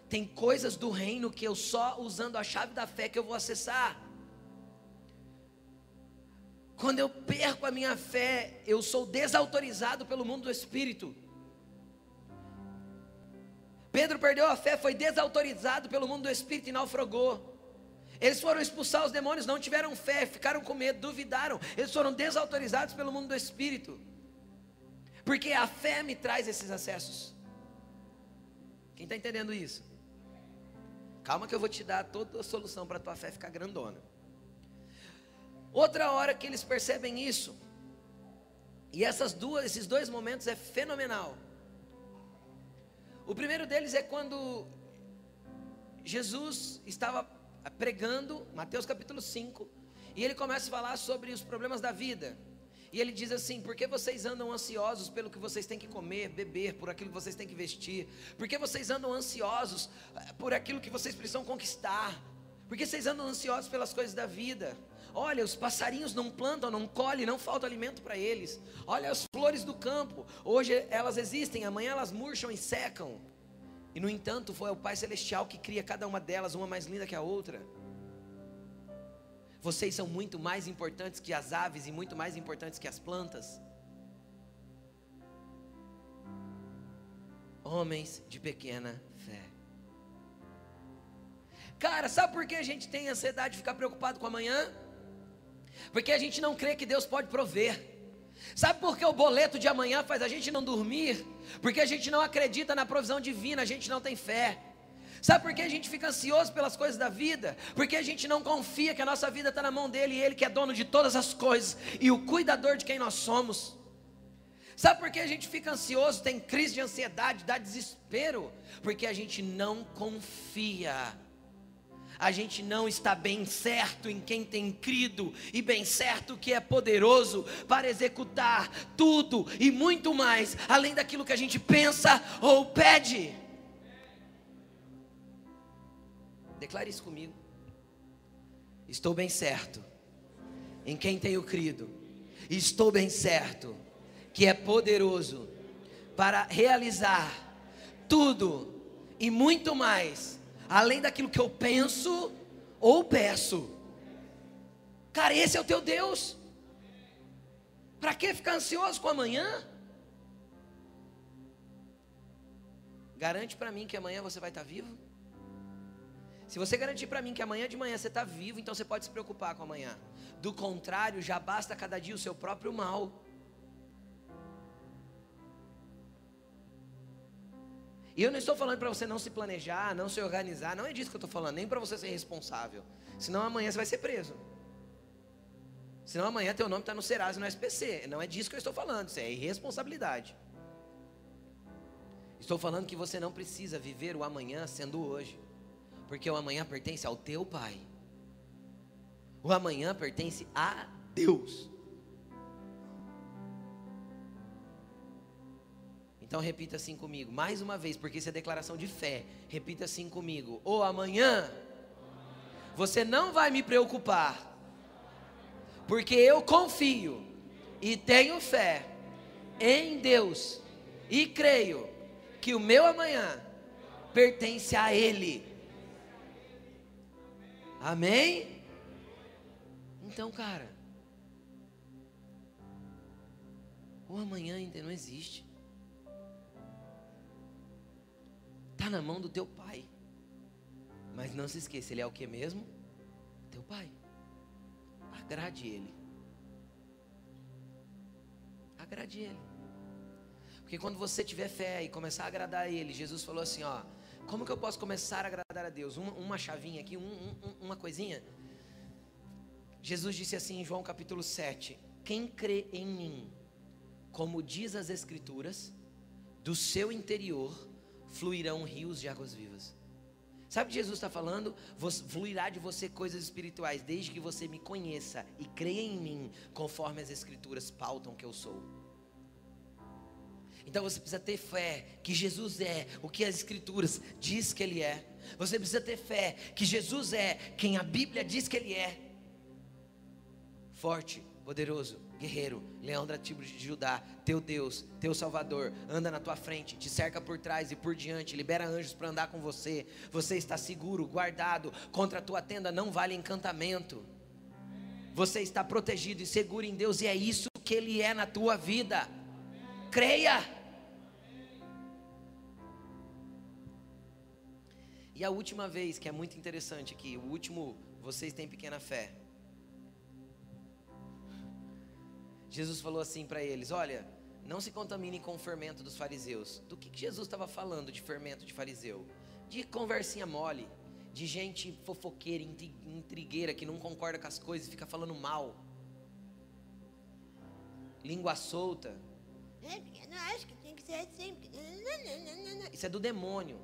Tem coisas do reino que eu só usando a chave da fé que eu vou acessar. Quando eu perco a minha fé, eu sou desautorizado pelo mundo do espírito. Pedro perdeu a fé, foi desautorizado pelo mundo do espírito e naufragou. Eles foram expulsar os demônios, não tiveram fé, ficaram com medo, duvidaram. Eles foram desautorizados pelo mundo do espírito. Porque a fé me traz esses acessos. Quem está entendendo isso? Calma que eu vou te dar toda a solução para a tua fé ficar grandona. Outra hora que eles percebem isso, e essas duas, esses dois momentos é fenomenal. O primeiro deles é quando Jesus estava pregando, Mateus capítulo 5, e ele começa a falar sobre os problemas da vida. E ele diz assim: Por que vocês andam ansiosos pelo que vocês têm que comer, beber, por aquilo que vocês têm que vestir? Por que vocês andam ansiosos eh, por aquilo que vocês precisam conquistar? Por que vocês andam ansiosos pelas coisas da vida? Olha, os passarinhos não plantam, não colhem, não falta alimento para eles. Olha as flores do campo, hoje elas existem, amanhã elas murcham e secam. E no entanto, foi o Pai Celestial que cria cada uma delas, uma mais linda que a outra. Vocês são muito mais importantes que as aves e muito mais importantes que as plantas. Homens de pequena fé. Cara, sabe por que a gente tem ansiedade de ficar preocupado com amanhã? Porque a gente não crê que Deus pode prover. Sabe por que o boleto de amanhã faz a gente não dormir? Porque a gente não acredita na provisão divina, a gente não tem fé. Sabe por que a gente fica ansioso pelas coisas da vida? Porque a gente não confia que a nossa vida está na mão dele e ele que é dono de todas as coisas e o cuidador de quem nós somos. Sabe por que a gente fica ansioso, tem crise de ansiedade, dá desespero? Porque a gente não confia a gente não está bem certo em quem tem crido e bem certo que é poderoso para executar tudo e muito mais, além daquilo que a gente pensa ou pede. Declare isso comigo. Estou bem certo em quem tenho crido. Estou bem certo que é poderoso para realizar tudo e muito mais além daquilo que eu penso ou peço. Cara, esse é o teu Deus. Para que ficar ansioso com amanhã? Garante para mim que amanhã você vai estar tá vivo? Se você garantir para mim que amanhã de manhã você está vivo, então você pode se preocupar com amanhã. Do contrário, já basta cada dia o seu próprio mal. E eu não estou falando para você não se planejar, não se organizar, não é disso que eu estou falando, nem para você ser responsável. Senão amanhã você vai ser preso. Senão amanhã teu nome está no Serasa e no SPC. Não é disso que eu estou falando, isso é irresponsabilidade. Estou falando que você não precisa viver o amanhã sendo hoje. Porque o amanhã pertence ao teu Pai. O amanhã pertence a Deus. Então repita assim comigo, mais uma vez, porque isso é declaração de fé. Repita assim comigo: ou amanhã você não vai me preocupar, porque eu confio e tenho fé em Deus e creio que o meu amanhã pertence a Ele. Amém? Então, cara, o amanhã ainda não existe. Está na mão do teu pai. Mas não se esqueça, ele é o que mesmo? Teu pai. Agrade ele. Agrade ele. Porque quando você tiver fé e começar a agradar a ele, Jesus falou assim: ó, como que eu posso começar a agradar a Deus? Uma, uma chavinha aqui, um, um, uma coisinha. Jesus disse assim em João capítulo 7: Quem crê em mim, como diz as Escrituras, do seu interior fluirão rios de águas vivas. Sabe o que Jesus está falando? Fluirá de você coisas espirituais, desde que você me conheça e creia em mim, conforme as Escrituras pautam que eu sou. Então você precisa ter fé que Jesus é o que as Escrituras diz que Ele é. Você precisa ter fé que Jesus é quem a Bíblia diz que Ele é. Forte, poderoso, guerreiro, leão da tribo de Judá, teu Deus, teu Salvador, anda na tua frente, te cerca por trás e por diante, libera anjos para andar com você. Você está seguro, guardado, contra a tua tenda não vale encantamento. Você está protegido e seguro em Deus e é isso que Ele é na tua vida. Creia. E a última vez, que é muito interessante aqui, o último, vocês têm pequena fé. Jesus falou assim para eles: Olha, não se contaminem com o fermento dos fariseus. Do que, que Jesus estava falando de fermento de fariseu? De conversinha mole, de gente fofoqueira, intrigueira, que não concorda com as coisas e fica falando mal. Língua solta. É, eu não acho que tem que ser assim. Isso é do demônio.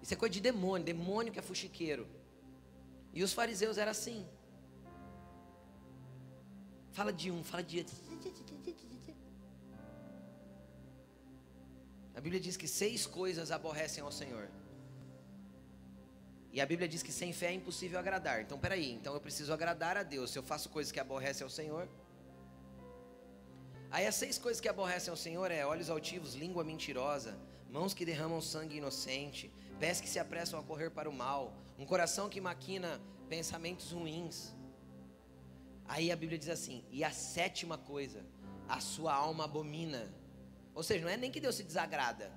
Isso é coisa de demônio, demônio que é fuxiqueiro. E os fariseus eram assim. Fala de um, fala de outro. A Bíblia diz que seis coisas aborrecem ao Senhor. E a Bíblia diz que sem fé é impossível agradar. Então, peraí, então eu preciso agradar a Deus. Se eu faço coisas que aborrecem ao Senhor. Aí as seis coisas que aborrecem ao Senhor é olhos altivos, língua mentirosa, mãos que derramam sangue inocente, pés que se apressam a correr para o mal, um coração que maquina pensamentos ruins. Aí a Bíblia diz assim: e a sétima coisa, a sua alma abomina. Ou seja, não é nem que Deus se desagrada,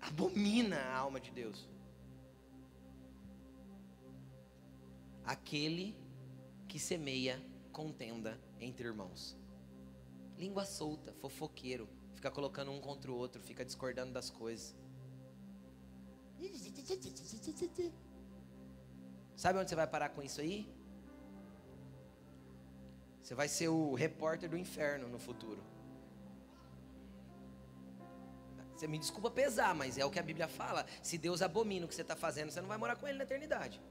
abomina a alma de Deus. Aquele que semeia contenda entre irmãos. Língua solta, fofoqueiro, fica colocando um contra o outro, fica discordando das coisas. Sabe onde você vai parar com isso aí? Você vai ser o repórter do inferno no futuro. Você me desculpa pesar, mas é o que a Bíblia fala. Se Deus abomina o que você está fazendo, você não vai morar com Ele na eternidade.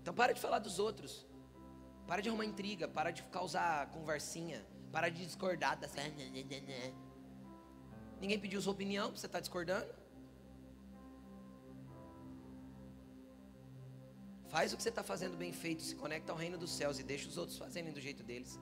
Então para de falar dos outros. Para de arrumar intriga. Para de causar conversinha. Para de discordar. Ninguém pediu sua opinião, você está discordando? Faz o que você está fazendo bem feito, se conecta ao reino dos céus e deixa os outros fazerem do jeito deles.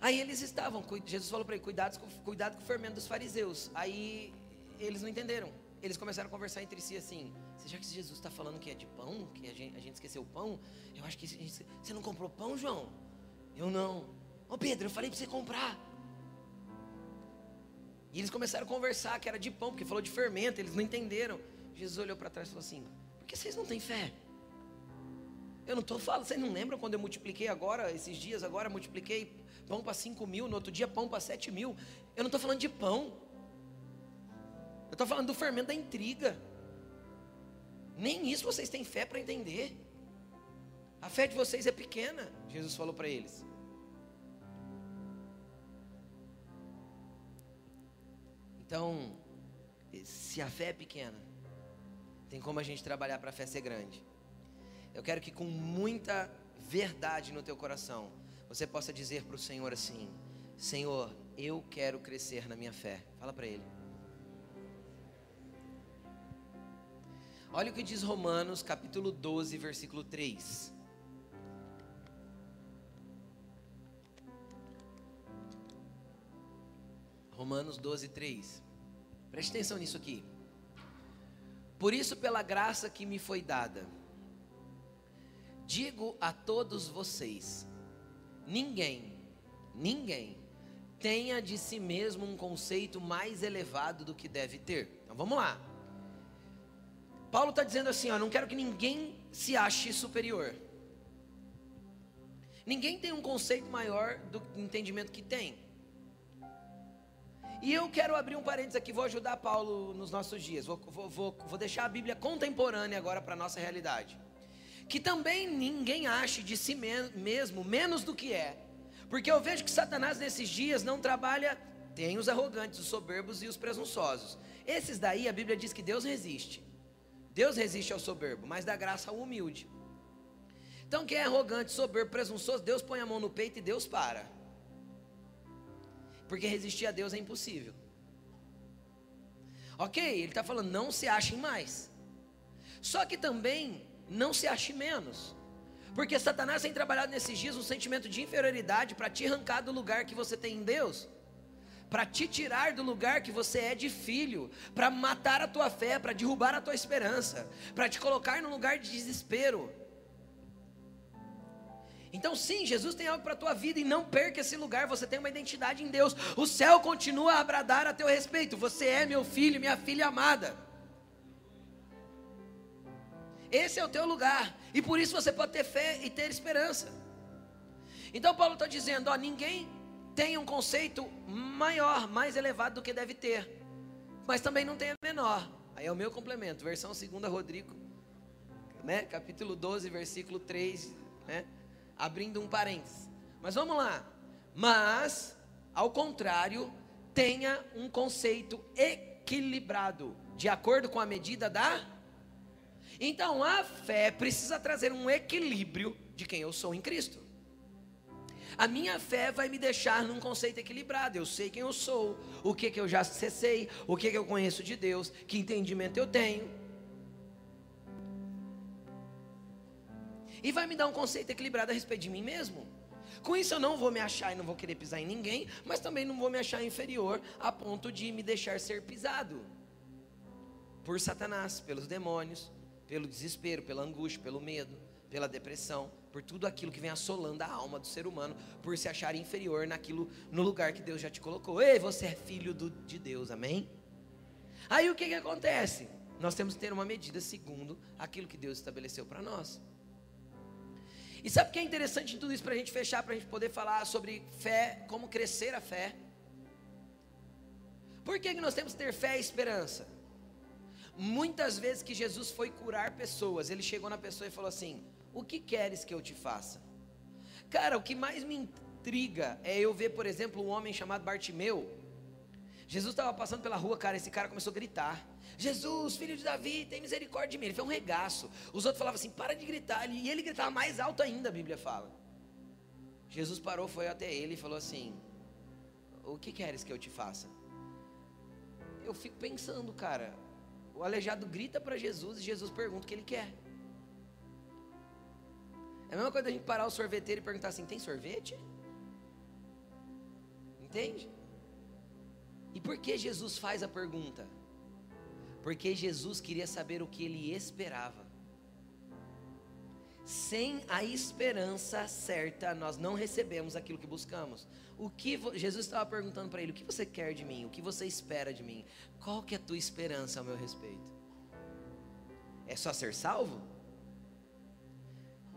Aí eles estavam, Jesus falou para ele, cuidado, cuidado com o fermento dos fariseus. Aí eles não entenderam. Eles começaram a conversar entre si assim: já que Jesus está falando que é de pão, que a gente, a gente esqueceu o pão, eu acho que gente, você não comprou pão, João? Eu não. Ô Pedro, eu falei para você comprar. E eles começaram a conversar que era de pão, porque falou de fermento, eles não entenderam. Jesus olhou para trás e falou assim: Por que vocês não têm fé? Eu não estou falando, vocês não lembram quando eu multipliquei agora, esses dias agora, multipliquei pão para 5 mil, no outro dia pão para 7 mil. Eu não estou falando de pão. Eu estou falando do fermento da intriga. Nem isso vocês têm fé para entender. A fé de vocês é pequena, Jesus falou para eles. Então, se a fé é pequena, tem como a gente trabalhar para a fé ser grande. Eu quero que com muita verdade no teu coração, você possa dizer para o Senhor assim: Senhor, eu quero crescer na minha fé. Fala para Ele. Olha o que diz Romanos capítulo 12, versículo 3. Romanos 12, 3. Preste atenção nisso aqui. Por isso, pela graça que me foi dada, digo a todos vocês: ninguém, ninguém tenha de si mesmo um conceito mais elevado do que deve ter. Então vamos lá. Paulo está dizendo assim: ó, não quero que ninguém se ache superior. Ninguém tem um conceito maior do entendimento que tem. E eu quero abrir um parênteses aqui, vou ajudar Paulo nos nossos dias. Vou, vou, vou, vou deixar a Bíblia contemporânea agora para a nossa realidade. Que também ninguém ache de si mesmo menos do que é. Porque eu vejo que Satanás nesses dias não trabalha. Tem os arrogantes, os soberbos e os presunçosos. Esses daí a Bíblia diz que Deus resiste. Deus resiste ao soberbo, mas dá graça ao humilde. Então, quem é arrogante, soberbo, presunçoso, Deus põe a mão no peito e Deus para. Porque resistir a Deus é impossível. Ok, ele está falando, não se achem mais. Só que também não se ache menos. Porque Satanás tem trabalhado nesses dias um sentimento de inferioridade para te arrancar do lugar que você tem em Deus, para te tirar do lugar que você é de filho, para matar a tua fé, para derrubar a tua esperança, para te colocar num lugar de desespero. Então, sim, Jesus tem algo para a tua vida e não perca esse lugar. Você tem uma identidade em Deus. O céu continua a bradar a teu respeito. Você é meu filho, minha filha amada. Esse é o teu lugar. E por isso você pode ter fé e ter esperança. Então Paulo está dizendo: ó, ninguém tem um conceito maior, mais elevado do que deve ter. Mas também não tem menor. Aí é o meu complemento, versão 2 Rodrigo, né? capítulo 12, versículo 3, né? Abrindo um parênteses. Mas vamos lá. Mas, ao contrário, tenha um conceito equilibrado, de acordo com a medida da então a fé precisa trazer um equilíbrio de quem eu sou em Cristo. A minha fé vai me deixar num conceito equilibrado. Eu sei quem eu sou, o que, que eu já cessei, o que, que eu conheço de Deus, que entendimento eu tenho. E vai me dar um conceito equilibrado a respeito de mim mesmo. Com isso eu não vou me achar e não vou querer pisar em ninguém, mas também não vou me achar inferior a ponto de me deixar ser pisado por Satanás, pelos demônios, pelo desespero, pela angústia, pelo medo, pela depressão, por tudo aquilo que vem assolando a alma do ser humano, por se achar inferior naquilo, no lugar que Deus já te colocou. Ei, você é filho do, de Deus, amém? Aí o que, que acontece? Nós temos que ter uma medida segundo aquilo que Deus estabeleceu para nós. E sabe o que é interessante em tudo isso para a gente fechar, para a gente poder falar sobre fé, como crescer a fé? Por que, que nós temos que ter fé e esperança? Muitas vezes que Jesus foi curar pessoas, ele chegou na pessoa e falou assim: O que queres que eu te faça? Cara, o que mais me intriga é eu ver, por exemplo, um homem chamado Bartimeu. Jesus estava passando pela rua, cara, esse cara começou a gritar: Jesus, filho de Davi, tem misericórdia de mim. Ele foi um regaço. Os outros falavam assim: para de gritar. E ele gritava mais alto ainda, a Bíblia fala. Jesus parou, foi até ele e falou assim: O que queres que eu te faça? Eu fico pensando, cara, o aleijado grita para Jesus e Jesus pergunta o que ele quer. É a mesma coisa da gente parar o sorveteiro e perguntar assim: tem sorvete? Entende? E por que Jesus faz a pergunta? Porque Jesus queria saber o que ele esperava. Sem a esperança certa, nós não recebemos aquilo que buscamos. O que Jesus estava perguntando para ele: O que você quer de mim? O que você espera de mim? Qual que é a tua esperança ao meu respeito? É só ser salvo?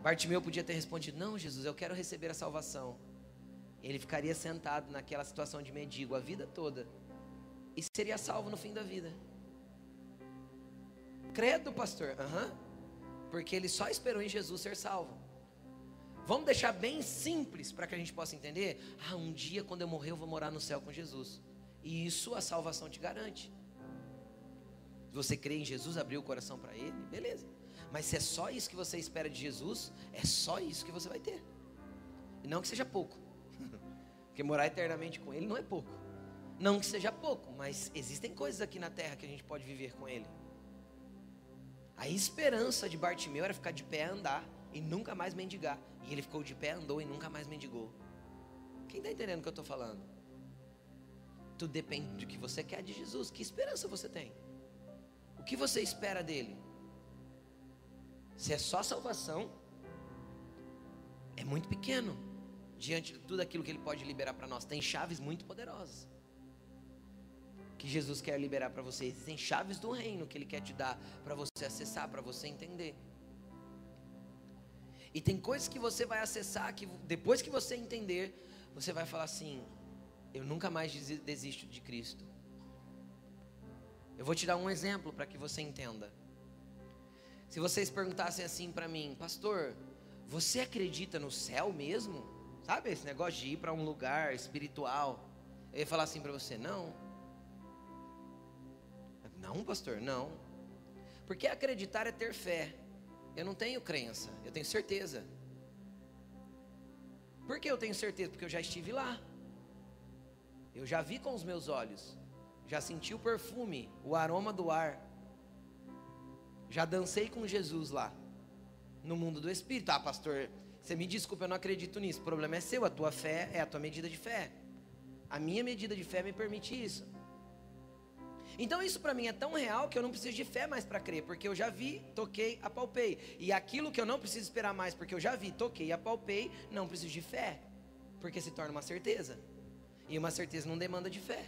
Bartimeu podia ter respondido: Não, Jesus, eu quero receber a salvação. Ele ficaria sentado naquela situação de mendigo a vida toda e seria salvo no fim da vida. Credo, pastor. Uhum porque ele só esperou em Jesus ser salvo. Vamos deixar bem simples para que a gente possa entender? Ah, um dia quando eu morrer eu vou morar no céu com Jesus. E isso a salvação te garante. Você crê em Jesus, abrir o coração para Ele, beleza. Mas se é só isso que você espera de Jesus, é só isso que você vai ter. E não que seja pouco. Porque morar eternamente com Ele não é pouco. Não que seja pouco, mas existem coisas aqui na terra que a gente pode viver com Ele. A esperança de Bartimeu era ficar de pé andar e nunca mais mendigar. E ele ficou de pé, andou e nunca mais mendigou. Quem está entendendo o que eu estou falando? Tudo depende do que você quer de Jesus. Que esperança você tem? O que você espera dele? Se é só salvação, é muito pequeno diante de tudo aquilo que ele pode liberar para nós. Tem chaves muito poderosas que Jesus quer liberar para você. Existem chaves do reino que Ele quer te dar para você acessar, para você entender. E tem coisas que você vai acessar que depois que você entender, você vai falar assim: eu nunca mais desisto de Cristo. Eu vou te dar um exemplo para que você entenda. Se vocês perguntassem assim para mim, pastor, você acredita no céu mesmo? Sabe esse negócio de ir para um lugar espiritual? Eu ia falar assim para você: não. Não, pastor, não. Porque acreditar é ter fé. Eu não tenho crença, eu tenho certeza. Por que eu tenho certeza? Porque eu já estive lá. Eu já vi com os meus olhos. Já senti o perfume, o aroma do ar. Já dancei com Jesus lá. No mundo do Espírito. Ah, pastor, você me desculpa, eu não acredito nisso. O problema é seu, a tua fé é a tua medida de fé. A minha medida de fé me permite isso. Então isso para mim é tão real que eu não preciso de fé mais para crer, porque eu já vi, toquei, apalpei. E aquilo que eu não preciso esperar mais, porque eu já vi, toquei, apalpei, não preciso de fé, porque se torna uma certeza. E uma certeza não demanda de fé.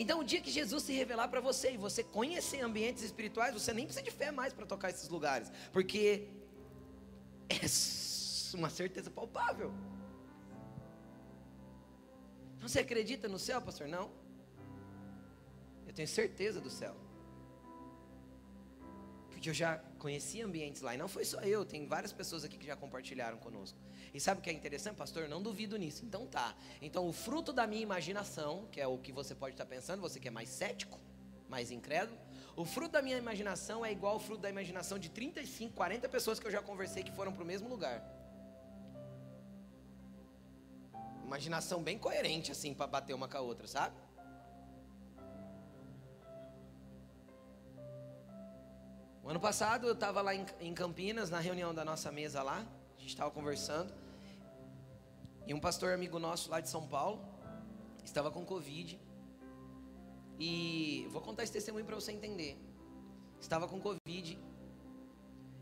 Então, o dia que Jesus se revelar para você e você conhecer ambientes espirituais, você nem precisa de fé mais para tocar esses lugares, porque é uma certeza palpável. Você acredita no céu, pastor? Não. Eu tenho certeza do céu. Porque eu já conheci ambientes lá. E não foi só eu, tem várias pessoas aqui que já compartilharam conosco. E sabe o que é interessante, pastor? Eu não duvido nisso. Então tá. Então o fruto da minha imaginação, que é o que você pode estar pensando, você que é mais cético, mais incrédulo, o fruto da minha imaginação é igual ao fruto da imaginação de 35, 40 pessoas que eu já conversei que foram para o mesmo lugar. Imaginação bem coerente, assim, para bater uma com a outra, sabe? O ano passado eu estava lá em, Campinas, na reunião da nossa mesa lá, a gente estava conversando, e um pastor amigo nosso lá de São Paulo estava com Covid, e vou contar esse testemunho para você entender. Estava com Covid,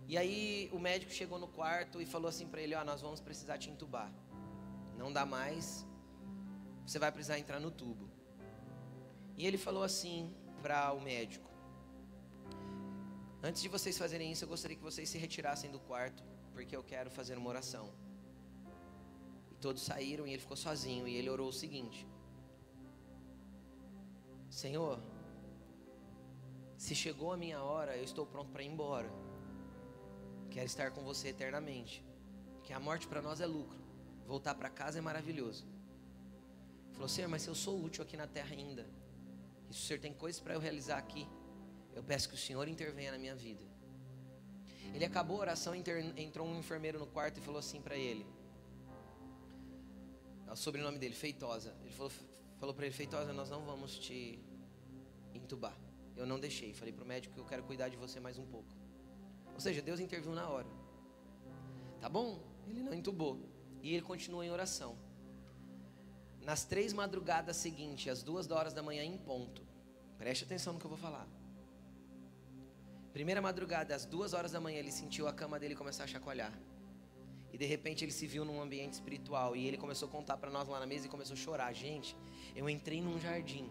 e aí o médico chegou no quarto e falou assim para ele: Ó, oh, nós vamos precisar te entubar não dá mais, você vai precisar entrar no tubo. E ele falou assim para o médico: Antes de vocês fazerem isso, eu gostaria que vocês se retirassem do quarto, porque eu quero fazer uma oração. E todos saíram e ele ficou sozinho. E ele orou o seguinte: Senhor, se chegou a minha hora, eu estou pronto para ir embora. Quero estar com você eternamente. Que a morte para nós é lucro. Voltar para casa é maravilhoso. Ele falou, Senhor, mas se eu sou útil aqui na terra ainda, e se o Senhor tem coisas para eu realizar aqui, eu peço que o Senhor intervenha na minha vida. Ele acabou a oração, entrou um enfermeiro no quarto e falou assim para ele: é o sobrenome dele, Feitosa. Ele falou, falou para ele: Feitosa, nós não vamos te entubar. Eu não deixei. Falei para o médico que eu quero cuidar de você mais um pouco. Ou seja, Deus interviu na hora. Tá bom? Ele não entubou. E ele continua em oração. Nas três madrugadas seguintes, às duas horas da manhã em ponto, preste atenção no que eu vou falar. Primeira madrugada, às duas horas da manhã, ele sentiu a cama dele começar a chacoalhar. E de repente ele se viu num ambiente espiritual. E ele começou a contar para nós lá na mesa e começou a chorar. Gente, eu entrei num jardim.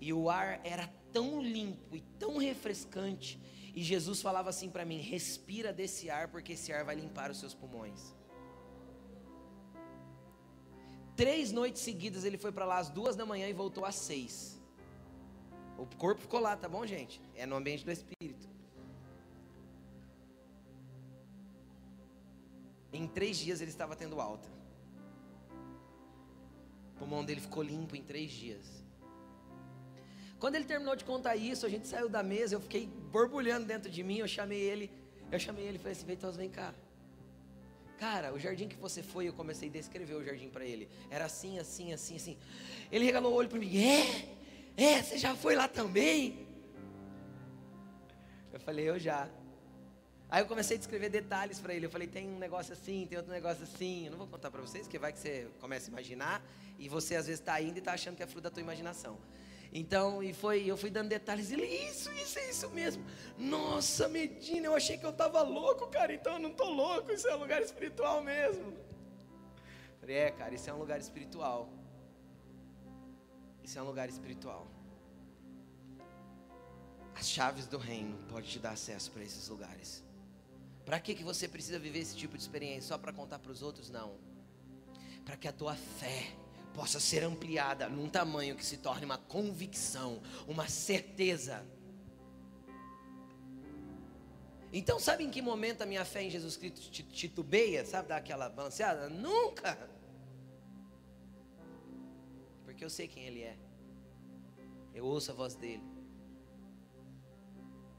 E o ar era tão limpo e tão refrescante. E Jesus falava assim para mim: respira desse ar, porque esse ar vai limpar os seus pulmões. Três noites seguidas ele foi para lá às duas da manhã e voltou às seis. O corpo ficou lá, tá bom, gente? É no ambiente do espírito. Em três dias ele estava tendo alta. O pulmão dele ficou limpo em três dias. Quando ele terminou de contar isso, a gente saiu da mesa, eu fiquei borbulhando dentro de mim, eu chamei ele, eu chamei ele e falei assim, Veitoso, vem cá. Cara, o jardim que você foi, eu comecei a descrever o jardim para ele. Era assim, assim, assim, assim. Ele regalou o olho para mim. É? É, você já foi lá também? Eu falei, eu já. Aí eu comecei a descrever detalhes para ele. Eu falei, tem um negócio assim, tem outro negócio assim. Eu não vou contar para vocês, porque vai que você começa a imaginar e você às vezes está indo e está achando que é fruto da tua imaginação. Então, e foi, eu fui dando detalhes, ele, isso, isso, é isso mesmo. Nossa, Medina, eu achei que eu estava louco, cara, então eu não estou louco, isso é um lugar espiritual mesmo. Falei, é, cara, isso é um lugar espiritual. Isso é um lugar espiritual. As chaves do reino podem te dar acesso para esses lugares. Para que, que você precisa viver esse tipo de experiência? Só para contar para os outros? Não. Para que a tua fé possa ser ampliada num tamanho que se torne uma convicção, uma certeza. Então, sabe em que momento a minha fé em Jesus Cristo titubeia? Sabe, dar aquela balanceada? Nunca! Porque eu sei quem Ele é. Eu ouço a voz dele.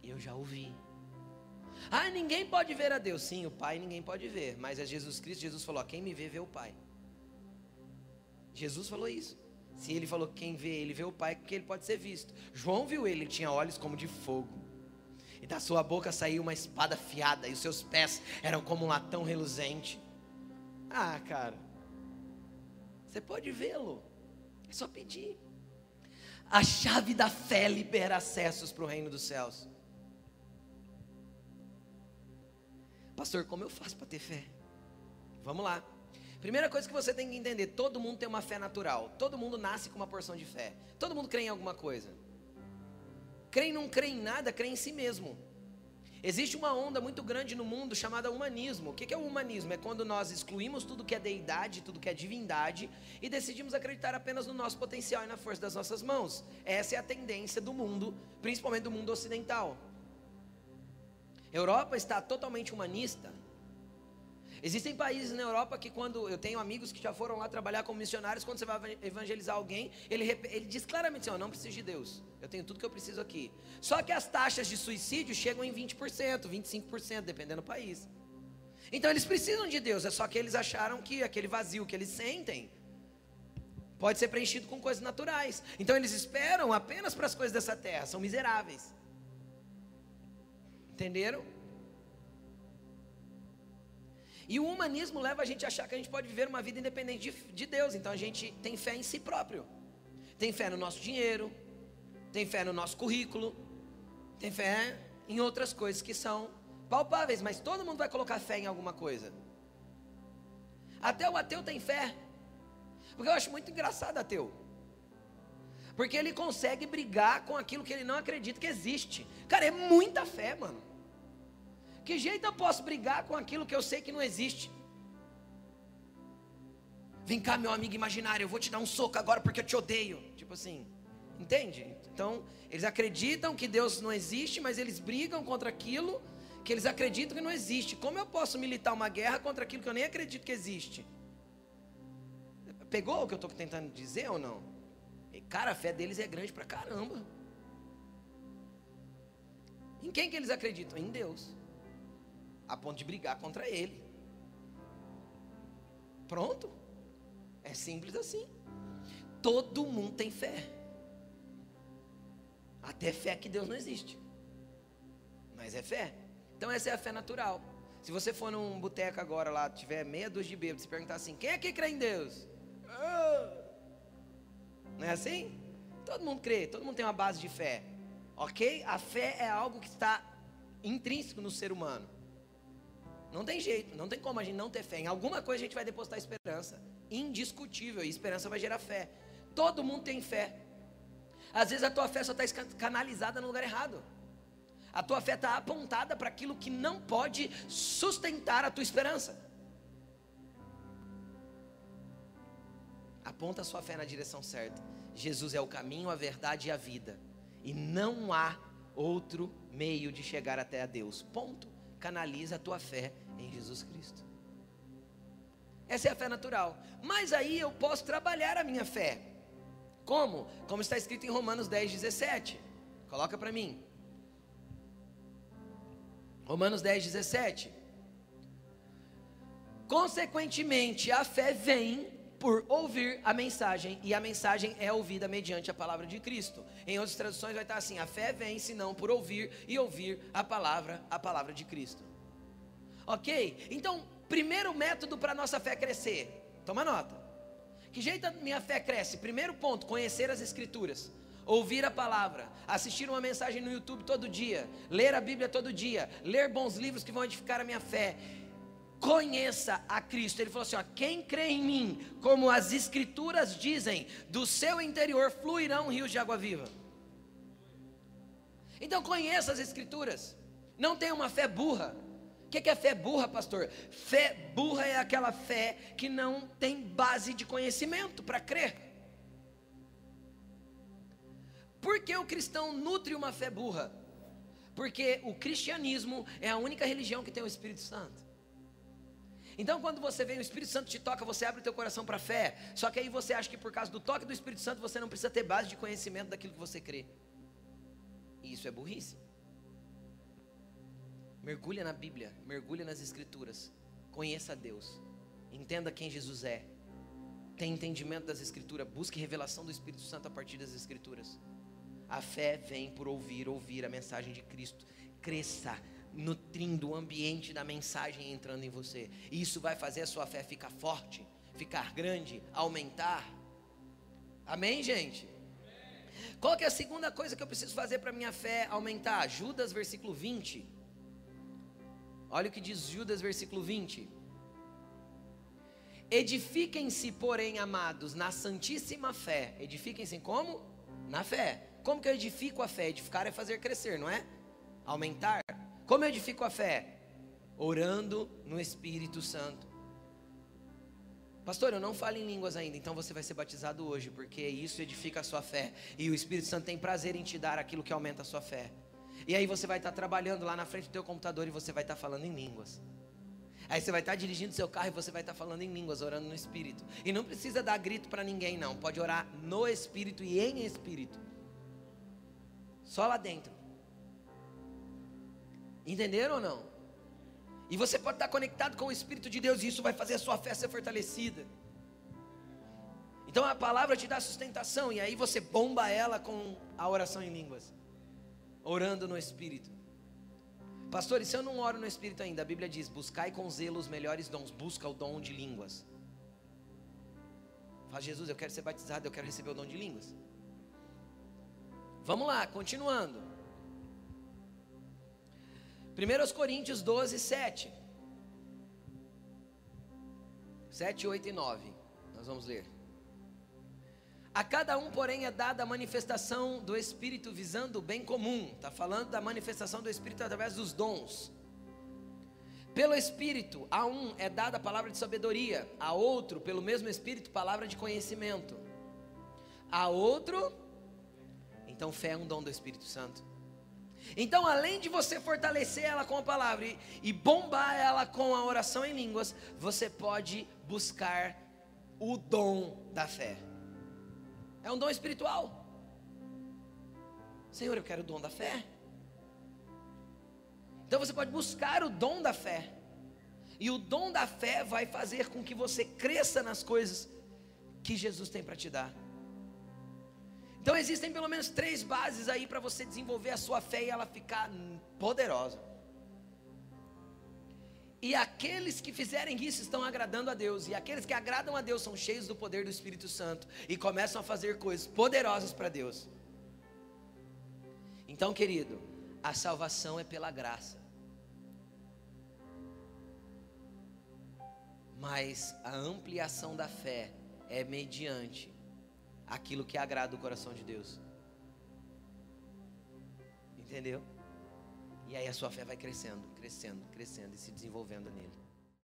E eu já ouvi. Ah, ninguém pode ver a Deus. Sim, o Pai ninguém pode ver. Mas é Jesus Cristo. Jesus falou: quem me vê, vê o Pai. Jesus falou isso. Se ele falou quem vê ele vê o Pai, porque ele pode ser visto. João viu ele, ele tinha olhos como de fogo. E da sua boca saiu uma espada afiada, e os seus pés eram como um latão reluzente. Ah, cara. Você pode vê-lo. É só pedir. A chave da fé libera acessos para o reino dos céus. Pastor, como eu faço para ter fé? Vamos lá. Primeira coisa que você tem que entender: todo mundo tem uma fé natural. Todo mundo nasce com uma porção de fé. Todo mundo crê em alguma coisa. Crê não crê em nada, crê em si mesmo. Existe uma onda muito grande no mundo chamada humanismo. O que é o humanismo? É quando nós excluímos tudo que é deidade, tudo que é divindade e decidimos acreditar apenas no nosso potencial e na força das nossas mãos. Essa é a tendência do mundo, principalmente do mundo ocidental. Europa está totalmente humanista. Existem países na Europa que quando eu tenho amigos que já foram lá trabalhar como missionários, quando você vai evangelizar alguém, ele, ele diz claramente assim, ó, não preciso de Deus, eu tenho tudo que eu preciso aqui. Só que as taxas de suicídio chegam em 20%, 25%, dependendo do país. Então eles precisam de Deus, é só que eles acharam que aquele vazio que eles sentem pode ser preenchido com coisas naturais. Então eles esperam apenas para as coisas dessa terra, são miseráveis. Entenderam? E o humanismo leva a gente a achar que a gente pode viver uma vida independente de, de Deus. Então a gente tem fé em si próprio. Tem fé no nosso dinheiro, tem fé no nosso currículo, tem fé em outras coisas que são palpáveis, mas todo mundo vai colocar fé em alguma coisa. Até o ateu tem fé. Porque eu acho muito engraçado ateu. Porque ele consegue brigar com aquilo que ele não acredita que existe. Cara, é muita fé, mano. Que jeito eu posso brigar com aquilo que eu sei que não existe? Vem cá, meu amigo imaginário, eu vou te dar um soco agora porque eu te odeio. Tipo assim, entende? Então, eles acreditam que Deus não existe, mas eles brigam contra aquilo que eles acreditam que não existe. Como eu posso militar uma guerra contra aquilo que eu nem acredito que existe? Pegou o que eu estou tentando dizer ou não? Cara, a fé deles é grande pra caramba. Em quem que eles acreditam? Em Deus a ponto de brigar contra ele. Pronto. É simples assim. Todo mundo tem fé. Até fé que Deus não existe. Mas é fé. Então essa é a fé natural. Se você for num boteco agora lá, tiver meia dúzia de bêbados, e perguntar assim, quem aqui crê em Deus? Não é assim? Todo mundo crê, todo mundo tem uma base de fé. Ok? A fé é algo que está intrínseco no ser humano. Não tem jeito, não tem como a gente não ter fé. Em alguma coisa a gente vai depositar esperança. Indiscutível. E esperança vai gerar fé. Todo mundo tem fé. Às vezes a tua fé só está canalizada no lugar errado. A tua fé está apontada para aquilo que não pode sustentar a tua esperança. Aponta a sua fé na direção certa. Jesus é o caminho, a verdade e a vida. E não há outro meio de chegar até a Deus. Ponto. Canaliza a tua fé em Jesus Cristo. Essa é a fé natural. Mas aí eu posso trabalhar a minha fé. Como? Como está escrito em Romanos 10, 17. Coloca para mim. Romanos 10, 17. Consequentemente, a fé vem por ouvir a mensagem, e a mensagem é ouvida mediante a palavra de Cristo. Em outras traduções vai estar assim: a fé vem senão por ouvir e ouvir a palavra, a palavra de Cristo. Ok? Então, primeiro método para nossa fé crescer. Toma nota. Que jeito a minha fé cresce? Primeiro ponto, conhecer as escrituras. Ouvir a palavra, assistir uma mensagem no YouTube todo dia, ler a Bíblia todo dia, ler bons livros que vão edificar a minha fé. Conheça a Cristo. Ele falou assim: ó, quem crê em mim, como as escrituras dizem, do seu interior fluirão rios de água viva. Então conheça as escrituras. Não tenha uma fé burra que, que é fé burra, pastor? Fé burra é aquela fé que não tem base de conhecimento para crer. Por que o cristão nutre uma fé burra? Porque o cristianismo é a única religião que tem o Espírito Santo. Então, quando você vem, o Espírito Santo te toca, você abre o teu coração para a fé. Só que aí você acha que por causa do toque do Espírito Santo você não precisa ter base de conhecimento daquilo que você crê. E isso é burrice. Mergulha na Bíblia, mergulha nas Escrituras, conheça Deus, entenda quem Jesus é, tenha entendimento das Escrituras, busque revelação do Espírito Santo a partir das Escrituras. A fé vem por ouvir, ouvir a mensagem de Cristo. Cresça, nutrindo o ambiente da mensagem entrando em você. E isso vai fazer a sua fé ficar forte, ficar grande, aumentar. Amém, gente? Qual que é a segunda coisa que eu preciso fazer para minha fé aumentar? Judas, versículo 20. Olha o que diz Judas, versículo 20. Edifiquem-se, porém, amados, na santíssima fé. Edifiquem-se como? Na fé. Como que eu edifico a fé? Edificar é fazer crescer, não é? Aumentar. Como eu edifico a fé? Orando no Espírito Santo. Pastor, eu não falo em línguas ainda, então você vai ser batizado hoje, porque isso edifica a sua fé. E o Espírito Santo tem prazer em te dar aquilo que aumenta a sua fé. E aí você vai estar trabalhando lá na frente do teu computador e você vai estar falando em línguas. Aí você vai estar dirigindo seu carro e você vai estar falando em línguas, orando no Espírito. E não precisa dar grito para ninguém, não. Pode orar no Espírito e em Espírito. Só lá dentro. Entenderam ou não? E você pode estar conectado com o Espírito de Deus e isso vai fazer a sua fé ser fortalecida. Então a palavra te dá sustentação e aí você bomba ela com a oração em línguas, orando no Espírito. Pastor, e se eu não oro no Espírito ainda? A Bíblia diz: buscai com zelo os melhores dons, busca o dom de línguas. Fala, Jesus, eu quero ser batizado, eu quero receber o dom de línguas. Vamos lá, continuando. 1 Coríntios 12, 7. 7, 8 e 9. Nós vamos ler. A cada um, porém, é dada a manifestação do Espírito visando o bem comum. Está falando da manifestação do Espírito através dos dons. Pelo Espírito, a um é dada a palavra de sabedoria, a outro, pelo mesmo Espírito, palavra de conhecimento. A outro, então fé é um dom do Espírito Santo. Então, além de você fortalecer ela com a palavra e, e bombar ela com a oração em línguas, você pode buscar o dom da fé. É um dom espiritual. Senhor, eu quero o dom da fé. Então você pode buscar o dom da fé. E o dom da fé vai fazer com que você cresça nas coisas que Jesus tem para te dar. Então existem pelo menos três bases aí para você desenvolver a sua fé e ela ficar poderosa. E aqueles que fizerem isso estão agradando a Deus. E aqueles que agradam a Deus são cheios do poder do Espírito Santo e começam a fazer coisas poderosas para Deus. Então, querido, a salvação é pela graça. Mas a ampliação da fé é mediante aquilo que agrada o coração de Deus. Entendeu? E aí a sua fé vai crescendo, crescendo, crescendo e se desenvolvendo nele.